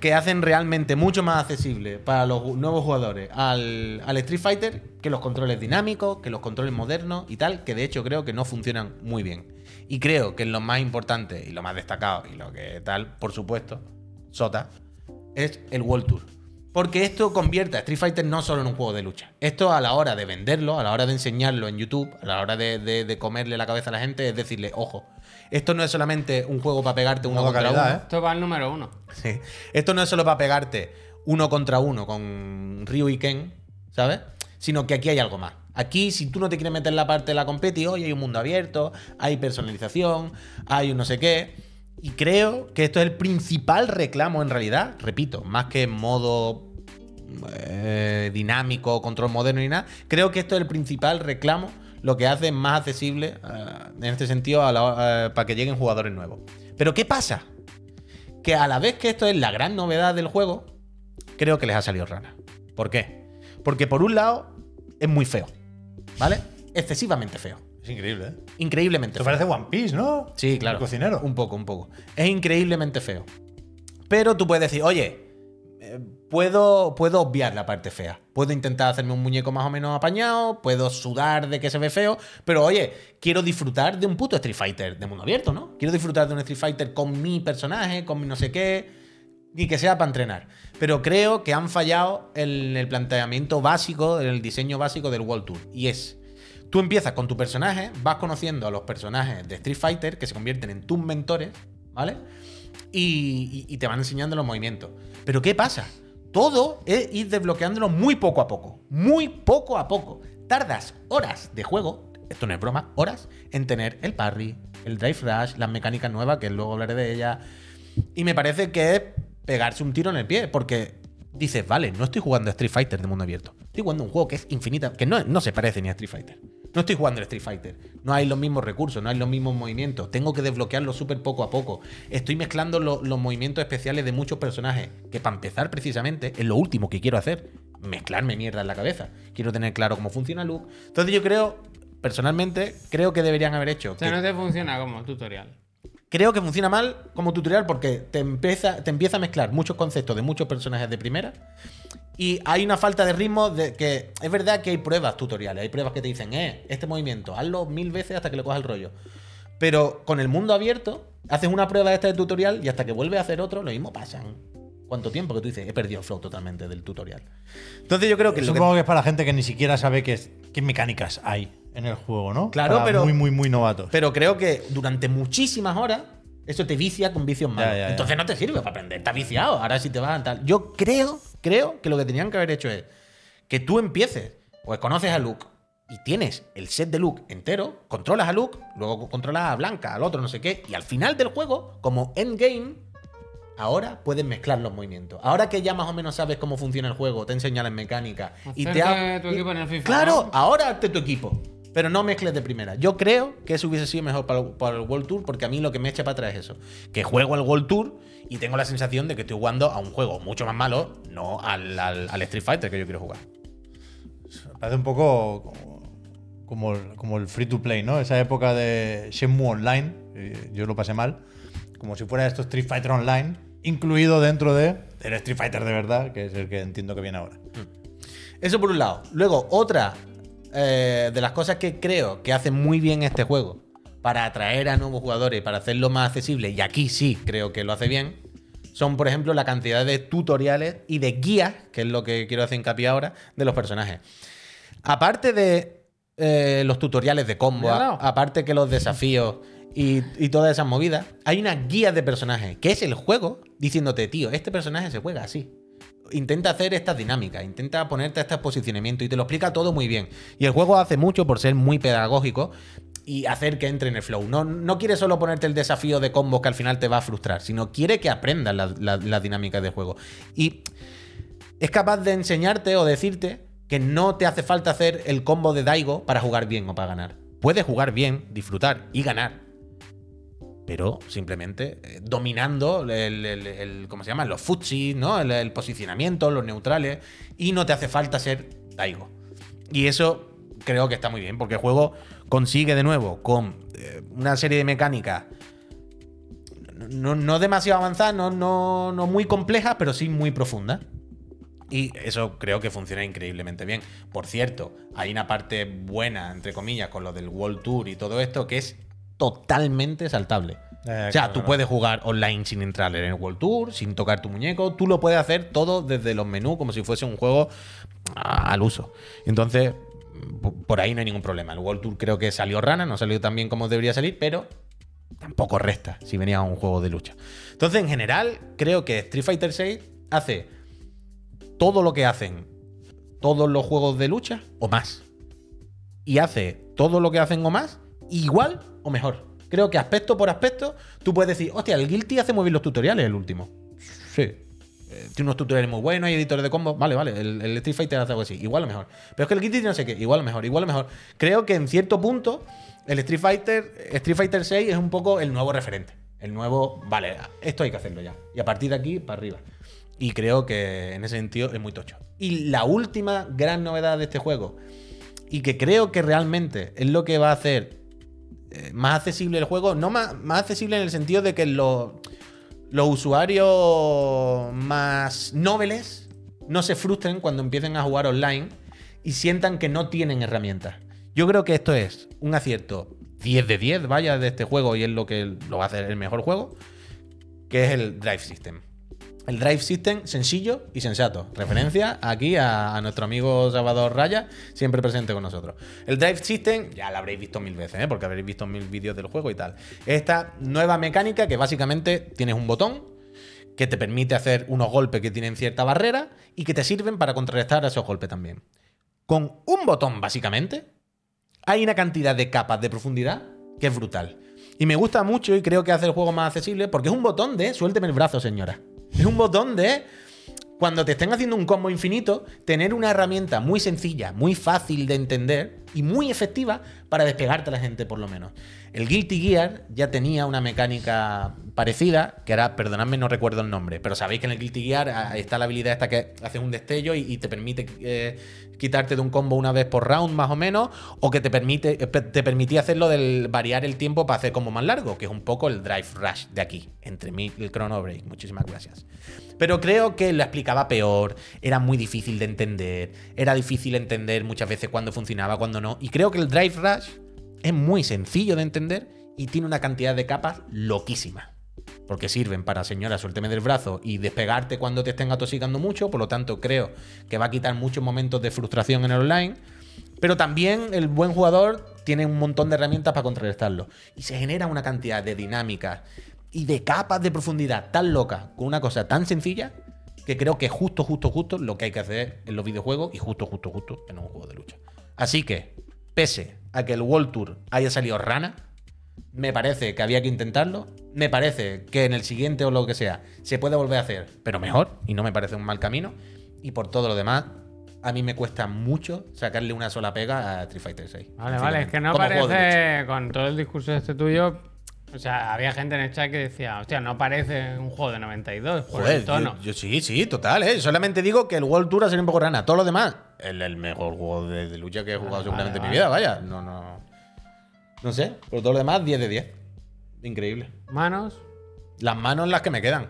que hacen realmente mucho más accesible para los nuevos jugadores al, Street Fighter que los controles dinámicos, que los controles modernos y tal, que de hecho creo que no funcionan muy bien. Y creo que lo más importante y lo más destacado y lo que tal, por supuesto, Sota, es el World Tour. Porque esto convierte a Street Fighter no solo en un juego de lucha. Esto a la hora de venderlo, a la hora de enseñarlo en YouTube, a la hora de comerle la cabeza a la gente, es decirle, ojo, esto no es solamente un juego para pegarte uno Modo contra calidad, uno. ¿eh? Esto va al número uno. Sí. Esto no es solo para pegarte uno contra uno con Ryu y Ken, ¿sabes? Sino que aquí hay algo más. Aquí, si tú no te quieres meter en la parte de la competi, hoy hay un mundo abierto, hay personalización, hay un no sé qué. Y creo que esto es el principal reclamo en realidad, repito, más que modo eh, dinámico, control moderno y nada. Creo que esto es el principal reclamo, lo que hace más accesible eh, en este sentido a la- eh, para que lleguen jugadores nuevos. Pero ¿qué pasa? Que a la vez que esto es la gran novedad del juego, creo que les ha salido rara. ¿Por qué? Porque por un lado es muy feo, ¿vale? Excesivamente feo. Es increíble, ¿eh? Increíblemente feo. parece One Piece, ¿no? Sí, claro. El cocinero. Un poco, un poco. Es increíblemente feo. Pero tú puedes decir, oye, eh, puedo, puedo obviar la parte fea. Puedo intentar hacerme un muñeco más o menos apañado, puedo sudar de que se ve feo, pero oye, quiero disfrutar de un puto Street Fighter de mundo abierto, ¿no? Quiero disfrutar de un Street Fighter con mi personaje, con mi no sé qué, y que sea para entrenar. Pero creo que han fallado en el planteamiento básico, en el diseño básico del World Tour. Y es, tú empiezas con tu personaje, vas conociendo a los personajes de Street Fighter que se convierten en tus mentores, ¿vale? Y, y- te van enseñando los movimientos. Pero ¿qué pasa? Todo es ir desbloqueándolo muy poco a poco. Muy poco a poco. Tardas horas de juego, esto no es broma, horas, en tener el parry, el drive rush, las mecánicas nuevas, que luego hablaré de ellas. Y me parece que es pegarse un tiro en el pie, porque dices, vale, no estoy jugando a Street Fighter de mundo abierto. Estoy jugando un juego que es infinita, que no, no se parece ni a Street Fighter. No estoy jugando al Street Fighter. No hay los mismos recursos, no hay los mismos movimientos. Tengo que desbloquearlo súper poco a poco. Estoy mezclando lo- los movimientos especiales de muchos personajes. Que para empezar, precisamente, es lo último que quiero hacer. Mezclarme mierda en la cabeza. Quiero tener claro cómo funciona Luke. Entonces yo creo, personalmente, creo que deberían haber hecho. O sea, que- no te funciona como tutorial. Creo que funciona mal como tutorial porque te empieza, te empieza a mezclar muchos conceptos de muchos personajes de primera. Y hay una falta de ritmo de que es verdad que hay pruebas tutoriales, hay pruebas que te dicen, eh, este movimiento, hazlo mil veces hasta que le cojas el rollo. Pero con el mundo abierto, haces una prueba de este tutorial y hasta que vuelves a hacer otro, lo mismo pasan. ¿Cuánto tiempo que tú dices? He perdido el flow totalmente del tutorial. Entonces yo creo que lo que- Supongo que es para la gente que ni siquiera sabe qué mecánicas hay en el juego, ¿no? Claro, Para pero- Muy, muy, muy novatos. Pero creo que durante muchísimas horas eso te vicia con vicios malos. Ya, ya, ya. Entonces no te sirve para aprender. Estás viciado. Ahora sí te vas a tal. Yo creo, creo que lo que tenían que haber hecho es que tú empieces, pues conoces a Luke y tienes el set de Luke entero, controlas a Luke, luego controlas a Blanca, al otro, no sé qué, y al final del juego, como endgame, ahora puedes mezclar los movimientos. Ahora que ya más o menos sabes cómo funciona el juego, te enseñan las mecánicas y te ha- tu equipo en el FIFA, Claro, ¿no? ahora hazte tu equipo. Pero no mezcles de primera. Yo creo que eso hubiese sido mejor para, para el World Tour, porque a mí lo que me echa para atrás es eso. Que juego al World Tour y tengo la sensación de que estoy jugando a un juego mucho más malo, no al, al- al Street Fighter que yo quiero jugar. Parece un poco como, como, el- como el free to play, ¿no? Esa época de Shenmue Online, eh, yo lo pasé mal, como si fuera esto Street Fighter Online, incluido dentro de el Street Fighter de verdad, que es el que entiendo que viene ahora. Eso por un lado. Luego, otra eh, de las cosas que creo que hace muy bien este juego para atraer a nuevos jugadores, para hacerlo más accesible, y aquí sí creo que lo hace bien, son, por ejemplo, la cantidad de tutoriales y de guías, que es lo que quiero hacer hincapié ahora, de los personajes. Aparte de eh, los tutoriales de combo, aparte que los desafíos y, y todas esas movidas, hay una guía de personajes, que es el juego diciéndote, tío, este personaje se juega así. Intenta hacer estas dinámicas, intenta ponerte a este posicionamiento y te lo explica todo muy bien. Y el juego hace mucho por ser muy pedagógico y hacer que entre en el flow. No, no quiere solo ponerte el desafío de combos que al final te va a frustrar, sino quiere que aprendas las la, dinámicas de juego. Y es capaz de enseñarte o decirte que no te hace falta hacer el combo de Daigo para jugar bien o para ganar. Puedes jugar bien, disfrutar y ganar. Pero simplemente eh, dominando el, el- el- ¿cómo se llama? Los futsis, ¿no? El, el posicionamiento, los neutrales. Y no te hace falta ser Daigo. Y eso creo que está muy bien, porque el juego consigue de nuevo con eh, una serie de mecánicas no, no demasiado avanzadas, no, no, no muy complejas, pero sí muy profundas. Y eso creo que funciona increíblemente bien. Por cierto, hay una parte buena, entre comillas, con lo del World Tour y todo esto, que es totalmente saltable. Eh, o sea, claro. tú puedes jugar online sin entrar en el World Tour, sin tocar tu muñeco. Tú lo puedes hacer todo desde los menús, como si fuese un juego al uso. Entonces, por ahí no hay ningún problema. El World Tour creo que salió rana, no salió tan bien como debería salir, pero tampoco resta si venía a un juego de lucha. Entonces, en general, creo que Street Fighter VI hace todo lo que hacen todos los juegos de lucha o más. Y hace todo lo que hacen o más, igual o mejor. Creo que aspecto por aspecto, tú puedes decir, hostia, el Guilty hace muy bien los tutoriales, el último. Sí. Eh, tiene unos tutoriales muy buenos, hay editores de combos. Vale, vale, el, Street Fighter hace algo así, igual o mejor. Pero es que el Guilty no sé qué, igual o mejor, igual o mejor. Creo que en cierto punto, el Street Fighter, Street Fighter 6 es un poco el nuevo referente. El nuevo, vale, esto hay que hacerlo ya. Y a partir de aquí, para arriba. Y creo que en ese sentido es muy tocho. Y la última gran novedad de este juego, y que creo que realmente es lo que va a hacer más accesible el juego, no más, más accesible en el sentido de que los, los usuarios más nobles no se frustren cuando empiecen a jugar online y sientan que no tienen herramientas. Yo creo que esto es un acierto 10 de 10, vaya, de este juego y es lo que lo va a hacer el mejor juego, que es el Drive System. El Drive System sencillo y sensato. Referencia aquí a, a nuestro amigo Salvador Raya, siempre presente con nosotros. El Drive System, ya lo habréis visto mil veces, ¿eh? porque habréis visto mil vídeos del juego y tal. Esta nueva mecánica que básicamente tienes un botón que te permite hacer unos golpes que tienen cierta barrera y que te sirven para contrarrestar esos golpes también. Con un botón, básicamente, hay una cantidad de capas de profundidad que es brutal. Y me gusta mucho y creo que hace el juego más accesible porque es un botón de suélteme el brazo, señora. Es un botón de cuando te estén haciendo un combo infinito, tener una herramienta muy sencilla, muy fácil de entender y muy efectiva para despegarte a la gente por lo menos. El Guilty Gear ya tenía una mecánica parecida, que era, perdonadme, no recuerdo el nombre, pero sabéis que en el Guilty Gear ah, está la habilidad esta que hace un destello y, te permite eh, quitarte de un combo una vez por round más o menos, o que te permite eh, te permitía hacerlo del variar el tiempo para hacer combo más largo, que es un poco el Drive Rush de aquí, entre mí y el Chrono Break. Muchísimas gracias. Pero creo que lo explicaba peor, era muy difícil de entender, era difícil entender muchas veces cuándo funcionaba, cuándo Y creo que el Drive Rush es muy sencillo de entender y tiene una cantidad de capas loquísima. Porque sirven para, señora, suélteme del brazo y despegarte cuando te estén atosigando mucho. Por lo tanto, creo que va a quitar muchos momentos de frustración en el online. Pero también el buen jugador tiene un montón de herramientas para contrarrestarlo. Y se genera una cantidad de dinámicas y de capas de profundidad tan loca con una cosa tan sencilla que creo que justo, justo, justo lo que hay que hacer en los videojuegos y justo, justo, justo en un juego de lucha. Así que, pese a que el World Tour haya salido rana, me parece que había que intentarlo. Me parece que en el siguiente o lo que sea se puede volver a hacer, pero mejor, y no me parece un mal camino. Y por todo lo demás, a mí me cuesta mucho sacarle una sola pega a Street Fighter 6. Vale, vale, es que no Como parece, con todo el discurso este tuyo, o sea, había gente en el chat que decía, hostia, no parece un juego de 92 por Joder, el tono. Yo, yo sí, sí, total, ¿eh? Solamente digo que el World Tour ha sido un poco rana. Todo lo demás, el, el mejor juego de, de lucha que he jugado Vale, seguramente vale, en mi vida, vaya. No, no. No sé, pero todo lo demás, 10 de 10. Increíble. Manos, Las manos las que me quedan.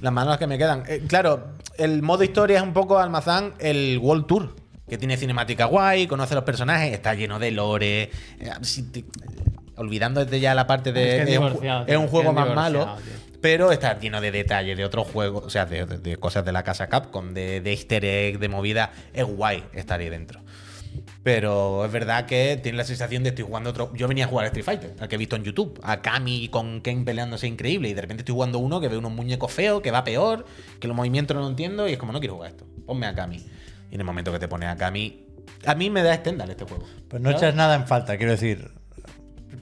Las manos las que me quedan. Eh, claro, el modo historia es un poco almazán el World Tour. Que tiene cinemática guay, conoce a los personajes, está lleno de lore. Te- olvidándote ya la parte de. Es que es es, un, tío, es juego que es más malo. tío. Pero está lleno de detalles de otros juegos, o sea, de, de- de cosas de la casa Capcom, de, de easter egg, de movida. Es guay estar ahí dentro. Pero es verdad que tiene la sensación de estoy jugando otro. Yo venía a jugar a Street Fighter, al que he visto en YouTube. A Kami con Ken peleándose increíble. Y de repente estoy jugando uno que ve unos muñecos feos, que va peor, que los movimientos no lo entiendo. Y es como, no quiero jugar esto. Ponme a Kami. Y en el momento que te pones a Kami. A mí me da Stendhal este juego. Pues no ¿Sabes? echas nada en falta, quiero decir.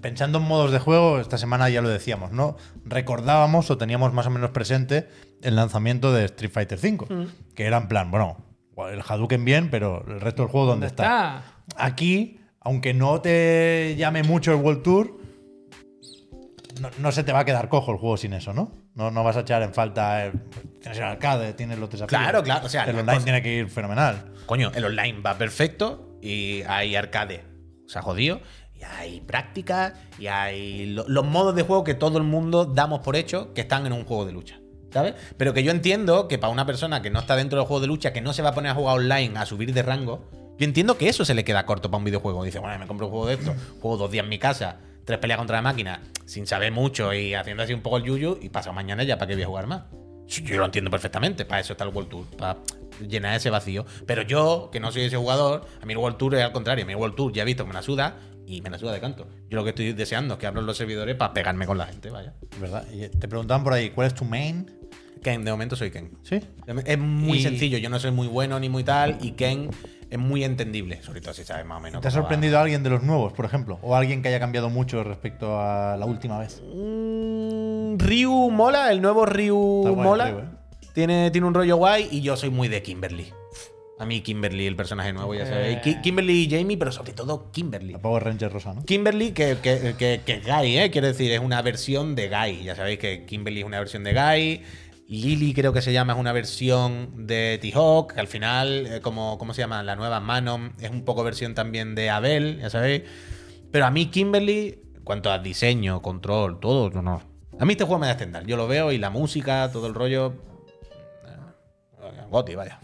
Pensando en modos de juego, esta semana ya lo decíamos, ¿no? Recordábamos o teníamos más o menos presente el lanzamiento de Street Fighter V, que era en plan, bueno, el Hadouken bien, pero el resto del juego, ¿dónde, ¿Dónde está? está? Aquí, aunque no te llame mucho el World Tour, no, no se te va a quedar cojo el juego sin eso, ¿no? No, no vas a echar en falta. el- tienes el arcade, tienes los desafíos. Claro, claro, o sea, el online tiene que ir fenomenal. Coño, el online va perfecto y hay arcade. O sea, jodido. Y hay práctica y hay lo- los modos de juego que todo el mundo damos por hecho que están en un juego de lucha. ¿Sabes? Pero que yo entiendo que para una persona que no está dentro del juego de lucha, que no se va a poner a jugar online, a subir de rango, yo entiendo que eso se le queda corto para un videojuego. Dice, bueno, me compro un juego de esto, juego dos días en mi casa, tres peleas contra la máquina, sin saber mucho y haciendo así un poco el yuyu, y pasado mañana ya para qué voy a jugar más. Yo lo entiendo perfectamente, para eso está el World Tour, para llenar ese vacío. Pero yo, que no soy ese jugador, a mí el World Tour es al contrario, a mí el World Tour ya he visto que me la suda y me la suda de canto. Yo lo que estoy deseando es que abran los servidores para pegarme con la gente, vaya. ¿Verdad? Y te preguntaban por ahí, ¿cuál es tu main? Ken, de momento soy Ken. ¿Sí? Es muy Y- sencillo, yo no soy muy bueno ni muy tal, y Ken es muy entendible, sobre todo si sabes más o menos. ¿Te ha va. sorprendido alguien de los nuevos, por ejemplo? ¿O alguien que haya cambiado mucho respecto a la última vez? Mm, Ryu mola, el nuevo Ryu mola. Ryu, ¿eh? tiene, tiene un rollo guay y yo soy muy de Kimberly. A mí Kimberly, el personaje nuevo, ya sabéis. Eh. Ki- Kimberly y Jamie, pero sobre todo Kimberly. La Power Ranger rosa, ¿no? Kimberly, que, que, que- que es Guy, ¿eh? Quiero decir, es una versión de Guy. Ya sabéis que Kimberly es una versión de Guy. Lily, creo que se llama, es una versión de T-Hawk. Que al final, eh, como, ¿cómo se llama? La nueva Manon es un poco versión también de Abel, ya sabéis. Pero a mí, Kimberly, en cuanto a diseño, control, todo, no, no. A mí este juego me da estendal. Yo lo veo y la música, todo el rollo. eh, Goti, vaya.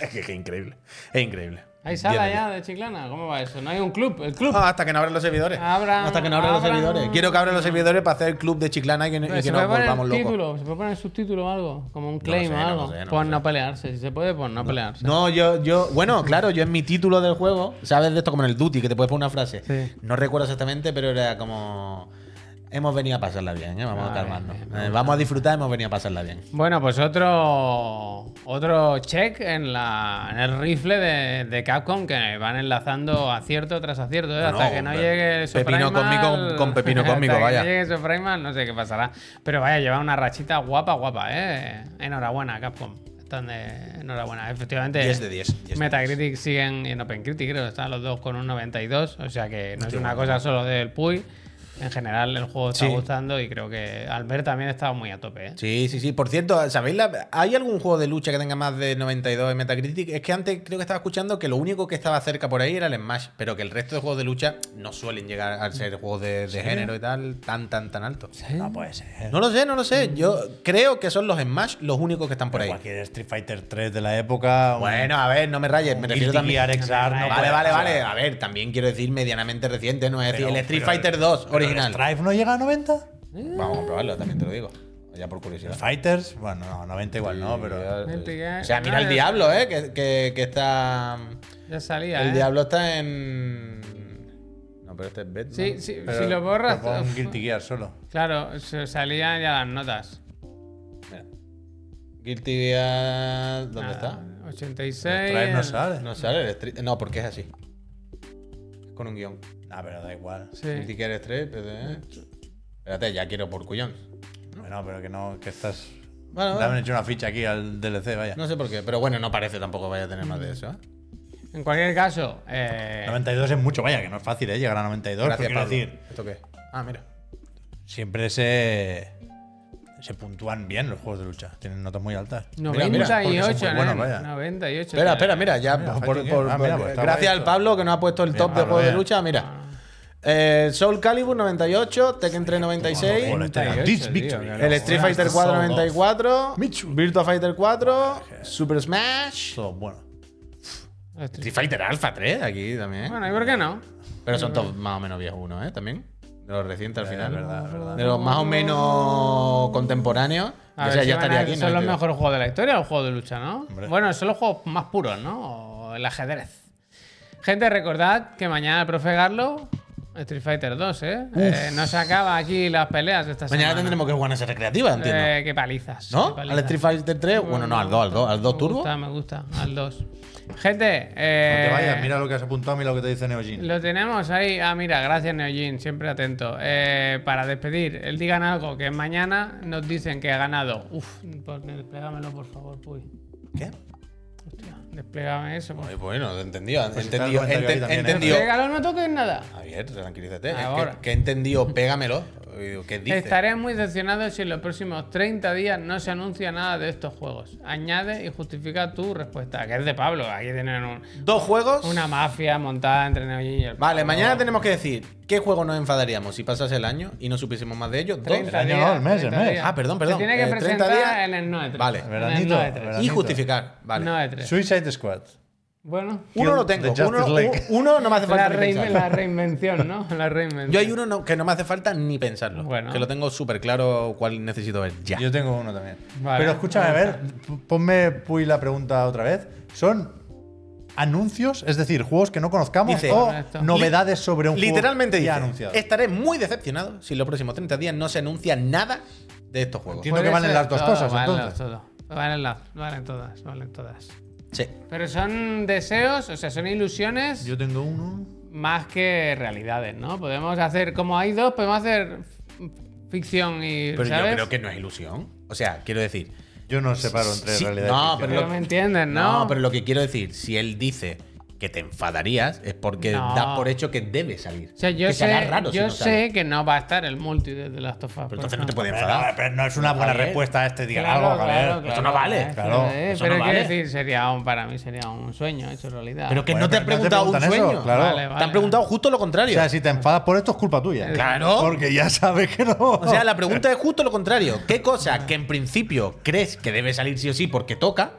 [laughs] es que es increíble. Es increíble. ¿Hay sala 10 de ya de Chiclana? ¿Cómo va eso? ¿No hay un club? ¿El club? no, hasta que no abran los servidores. Abran- hasta que no abran los servidores. Quiero que abran los servidores para hacer el club de Chiclana y que, y que nos volvamos locos. título, se puede poner subtítulo o algo, como un claim sé, o no algo. sé, no por no pelearse, si se puede, por no pelearse. No, yo, yo, bueno, claro, yo en mi título del juego, ¿sabes de esto como en el Duty, que te puedes poner una frase? Sí. No recuerdo exactamente, pero era como. Hemos venido a pasarla bien, ¿eh? vamos Ah, a calmarnos. bien, Eh, vamos a disfrutar, hemos venido a pasarla bien. Bueno, pues otro otro check en, la, en el rifle de, de Capcom que van enlazando acierto tras acierto, ¿eh? No, hasta no, que no llegue Pepino cósmico con- con pepino [laughs] cósmico, hasta vaya. Que llegue eso Primal, no sé qué pasará. Pero vaya, lleva una rachita guapa, guapa, ¿eh? Enhorabuena, Capcom. Están de enhorabuena. Efectivamente, 10 de 10, 10 de Metacritic siguen y en OpenCritic, creo, están los dos con un 92. O sea que no es una cosa solo del Puy. En general, el juego está Sí. gustando y creo que Albert también estaba muy a tope, ¿eh? Sí, sí, sí. Por cierto, ¿sabéis? la- ¿Hay algún juego de lucha que tenga más de 92 en Metacritic? Es que antes creo que estaba escuchando que lo único que estaba cerca por ahí era el Smash, pero que el resto de juegos de lucha no suelen llegar a ser juegos de, de género y tal tan, tan, tan altos. No puede ser. No lo sé, no lo sé. Yo creo que son los Smash los únicos que están por ahí. Cualquier Street Fighter 3 de la época. un- Bueno, a ver, no me rayes. Me refiero también. No Vale, vale, vale. A ver, también quiero decir medianamente reciente, no es decir pero- el Street pero- Fighter 2 pero original. ¿El Strife no llega a 90? Vamos a comprobarlo, también te lo digo. Ya por curiosidad. Fighters, bueno, no, 90 igual no, pero. Que- O sea, mira el diablo, ¿eh? Que, que- que está. Ya salía, El ¿eh? diablo está en. No, pero este es Bet. Sí, sí, pero- si lo borras. pero pon uf, Guilty Gear solo. Claro, se salían ya las notas. Mira. Guilty Gear. ¿Dónde está? Ah, 86. El no sale. No sale el Street. No, porque es así. Es con un guion. No, pero da igual. Sí. Guilty Gear Street. PD. Espérate, ya quiero por cuyón. Bueno, pero que no, que estás. Bueno, Le han hecho una ficha aquí al DLC, vaya. No sé por qué, pero bueno, no parece tampoco vaya a tener más de eso. ¿eh? En cualquier caso, eh, 92 es mucho, vaya, que no es fácil, ¿eh? Llegar a 92. Gracias, Pablo. decir, ¿Esto qué? Ah, mira. siempre se. Se puntúan bien los juegos de lucha. Tienen notas muy altas. mira, porque 98, son muy ¿no? buenos, vaya. 98. Espera, espera, mira, ya Mira, por- por-. Ah, mira, pues gracias al. Pablo que nos ha puesto el top de Pablo, juegos de lucha, mira. Eh, Soul Calibur 98, Tekken 3 96, Joder, este era 98, Beats tío, el Street Fighter 4 94, Mitsu. Virtua Fighter 4, Super Smash, Todo bueno. Street Fighter Alpha 3 aquí también. Bueno, ¿y por qué no? Pero son todos más o menos viejos uno, ¿eh? También. De los recientes al final. verdad, es verdad. De los más o menos contemporáneos. A o ver sea, si ya van estaría a- aquí. Son los 92. mejores juegos de la historia, los juegos de lucha, ¿no? Hombre. Bueno, son los juegos más puros, ¿no? O el ajedrez. Gente, recordad que mañana el profe Garlo, Street Fighter 2, ¿eh? Eh, No se acaba aquí las peleas esta Mañana semana. tendremos que jugar en esa recreativa, entiendo. Eh, qué palizas. ¿No? qué palizas. Al Street Fighter 3, bueno, no, al 2, al 2, al 2 Me Turbo. gusta, me gusta, al 2. Gente, eh, No te vayas, mira lo que has apuntado, mira lo que te dice Neojin. Lo tenemos ahí. Ah, mira, gracias Neojin, siempre atento. Eh, para despedir, el digan algo que mañana nos dicen que ha ganado. Uf, desplégamelo por favor, Puy. ¿Qué? Hostia, desplégame eso. Ay, bueno, entendido, Pues entendido, también, ¿eh? entendido. Desplégalo, no toques nada. Javier, tranquilízate. Es que- Ahora. que, he entendido, pégamelo. Oye, ¿Qué dice? Estaré muy decepcionado si en los próximos 30 días no se anuncia nada de estos juegos. Añade y justifica tu respuesta, que es de Pablo. Aquí tienen un- Dos juegos. una mafia montada entre Neojin y el Vale, Pablo. mañana tenemos que decir qué juego nos enfadaríamos si pasase el año y no supiésemos más de ellos. Dos. 30 El año días, no, el mes, el 30 mes. días. Ah, perdón, perdón. Se tiene que Eh, 30 presentar días. en el NOE 3. Vale. En el Veranito, NOE 3. veranito. Y justificar. Vale. NOE 3. Suicide Squad. Bueno, Uno lo tengo. Uno, uno no me hace falta la, ni rein- pensarlo. la reinvención, ¿no? La reinvención. Yo hay uno no- que no me hace falta ni pensarlo. Bueno. Que lo tengo súper claro cuál necesito ver ya. Yo tengo uno también. Vale. Pero escúchame, a ver, ponme Puy la pregunta otra vez. ¿Son anuncios? Es decir, juegos que no conozcamos Dice- o Correcto. novedades sobre un Literalmente juego ya dice, anunciado. estaré muy decepcionado si en los próximos 30 días no se anuncia nada de estos juegos. Entiendo que valen las dos todo, cosas, valen entonces. todo. Valen, las, valen todas, valen todas. Sí. Pero son deseos, o sea, son ilusiones Yo tengo uno. más que realidades, ¿no? Podemos hacer, como hay dos, podemos hacer ficción y. Pero ¿sabes? yo creo que no es ilusión. O sea, quiero decir. Yo no separo entre Sí, realidad no, y. Pero lo- me entienden, ¿no? No, pero lo que quiero decir, si él dice que te enfadarías, es porque No. da por hecho que debe salir. O sea, yo que sé, raro si yo no sé sale. que no va a estar el multi de The Last of Us. Pero entonces no te puede enfadar. pero no es una buena respuesta a este. Diga Claro, claro, Esto no vale. eh, Claro, eh, eso pero no quiero vale. decir, sería un, para mí sería un sueño hecho realidad. Pero que Bueno, no te han no te preguntado un eso, sueño. claro. Vale, Te han preguntado justo lo O contrario. sea, si te enfadas por esto es culpa tuya. Claro. Porque ya sabes que no. O sea, la pregunta [laughs] es justo lo contrario. ¿Qué cosa que en principio crees que debe salir sí o sí porque toca,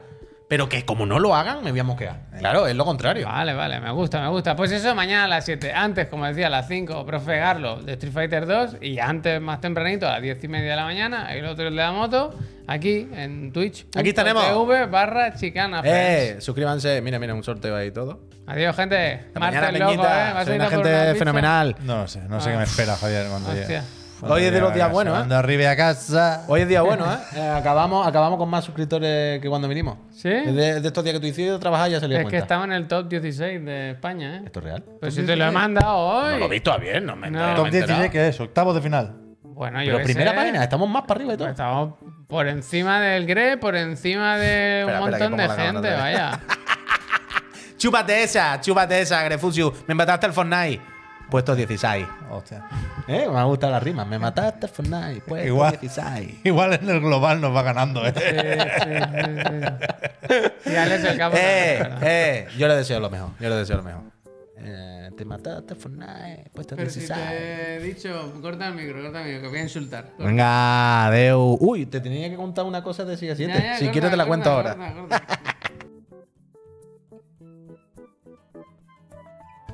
pero que como no lo hagan, me voy a mosquear? Claro, es lo contrario. Vale, vale, me gusta, me gusta. Pues eso mañana a las 7. Antes, como decía, a las 5, profe Garlo de Street Fighter 2. Y antes, más tempranito, a las 10 y media de la mañana, el otro el de la moto, aquí en Twitch. Aquí tenemos. TV barra chicana. Eh, suscríbanse. Mira, mira, un sorteo ahí y todo. Adiós, gente. Martes loco, ¿eh? Peñita. ¿Vas a ir una gente fenomenal. No sé, no sé qué me espera, Javier, cuando llegue. Hoy es de los a días buenos, ¿eh? Cuando arribe a casa. Hoy es día bueno, ¿eh? [laughs] Eh, acabamos, acabamos con más suscriptores que cuando vinimos. ¿Sí? De, de estos días que tú hiciste trabajar ya salió Es cuenta. que estamos en el top 16 de España, ¿eh? ¿Esto es real? Pues si te lo he mandado hoy. No lo he visto bien, no me No. no me he Top enterado. 16, ¿qué es? Octavos de final. Bueno, yo Pero qué primera sé. página, estamos más para arriba y todo. Estamos por encima del GRE, por encima de [laughs] un Espera, espera, que montón pongo de cámara gente, otra vez. vaya. [laughs] Chúpate esa, chúpate esa, Grefusiu. Me mataste el Fortnite. Puesto 16. Hostia. [laughs] ¿Eh? Me ha gustado la rima. Me mataste Fortnite. Puesto Igual. 16. [laughs] Igual en el global nos va ganando, ¿eh? Sí, sí, sí, sí. Y Alex el capo Eh, eh. Yo le deseo lo mejor. Yo le deseo lo mejor. Eh, te mataste Fortnite. Puesto Pero si 16. te he dicho, corta el micro, corta el micro, que voy a insultar. Corta. Venga, Deu. Uy, te tenía que contar una cosa de 6 a 7. Ya, ya, si corta, quieres te la corta, cuento ahora. corta, corta.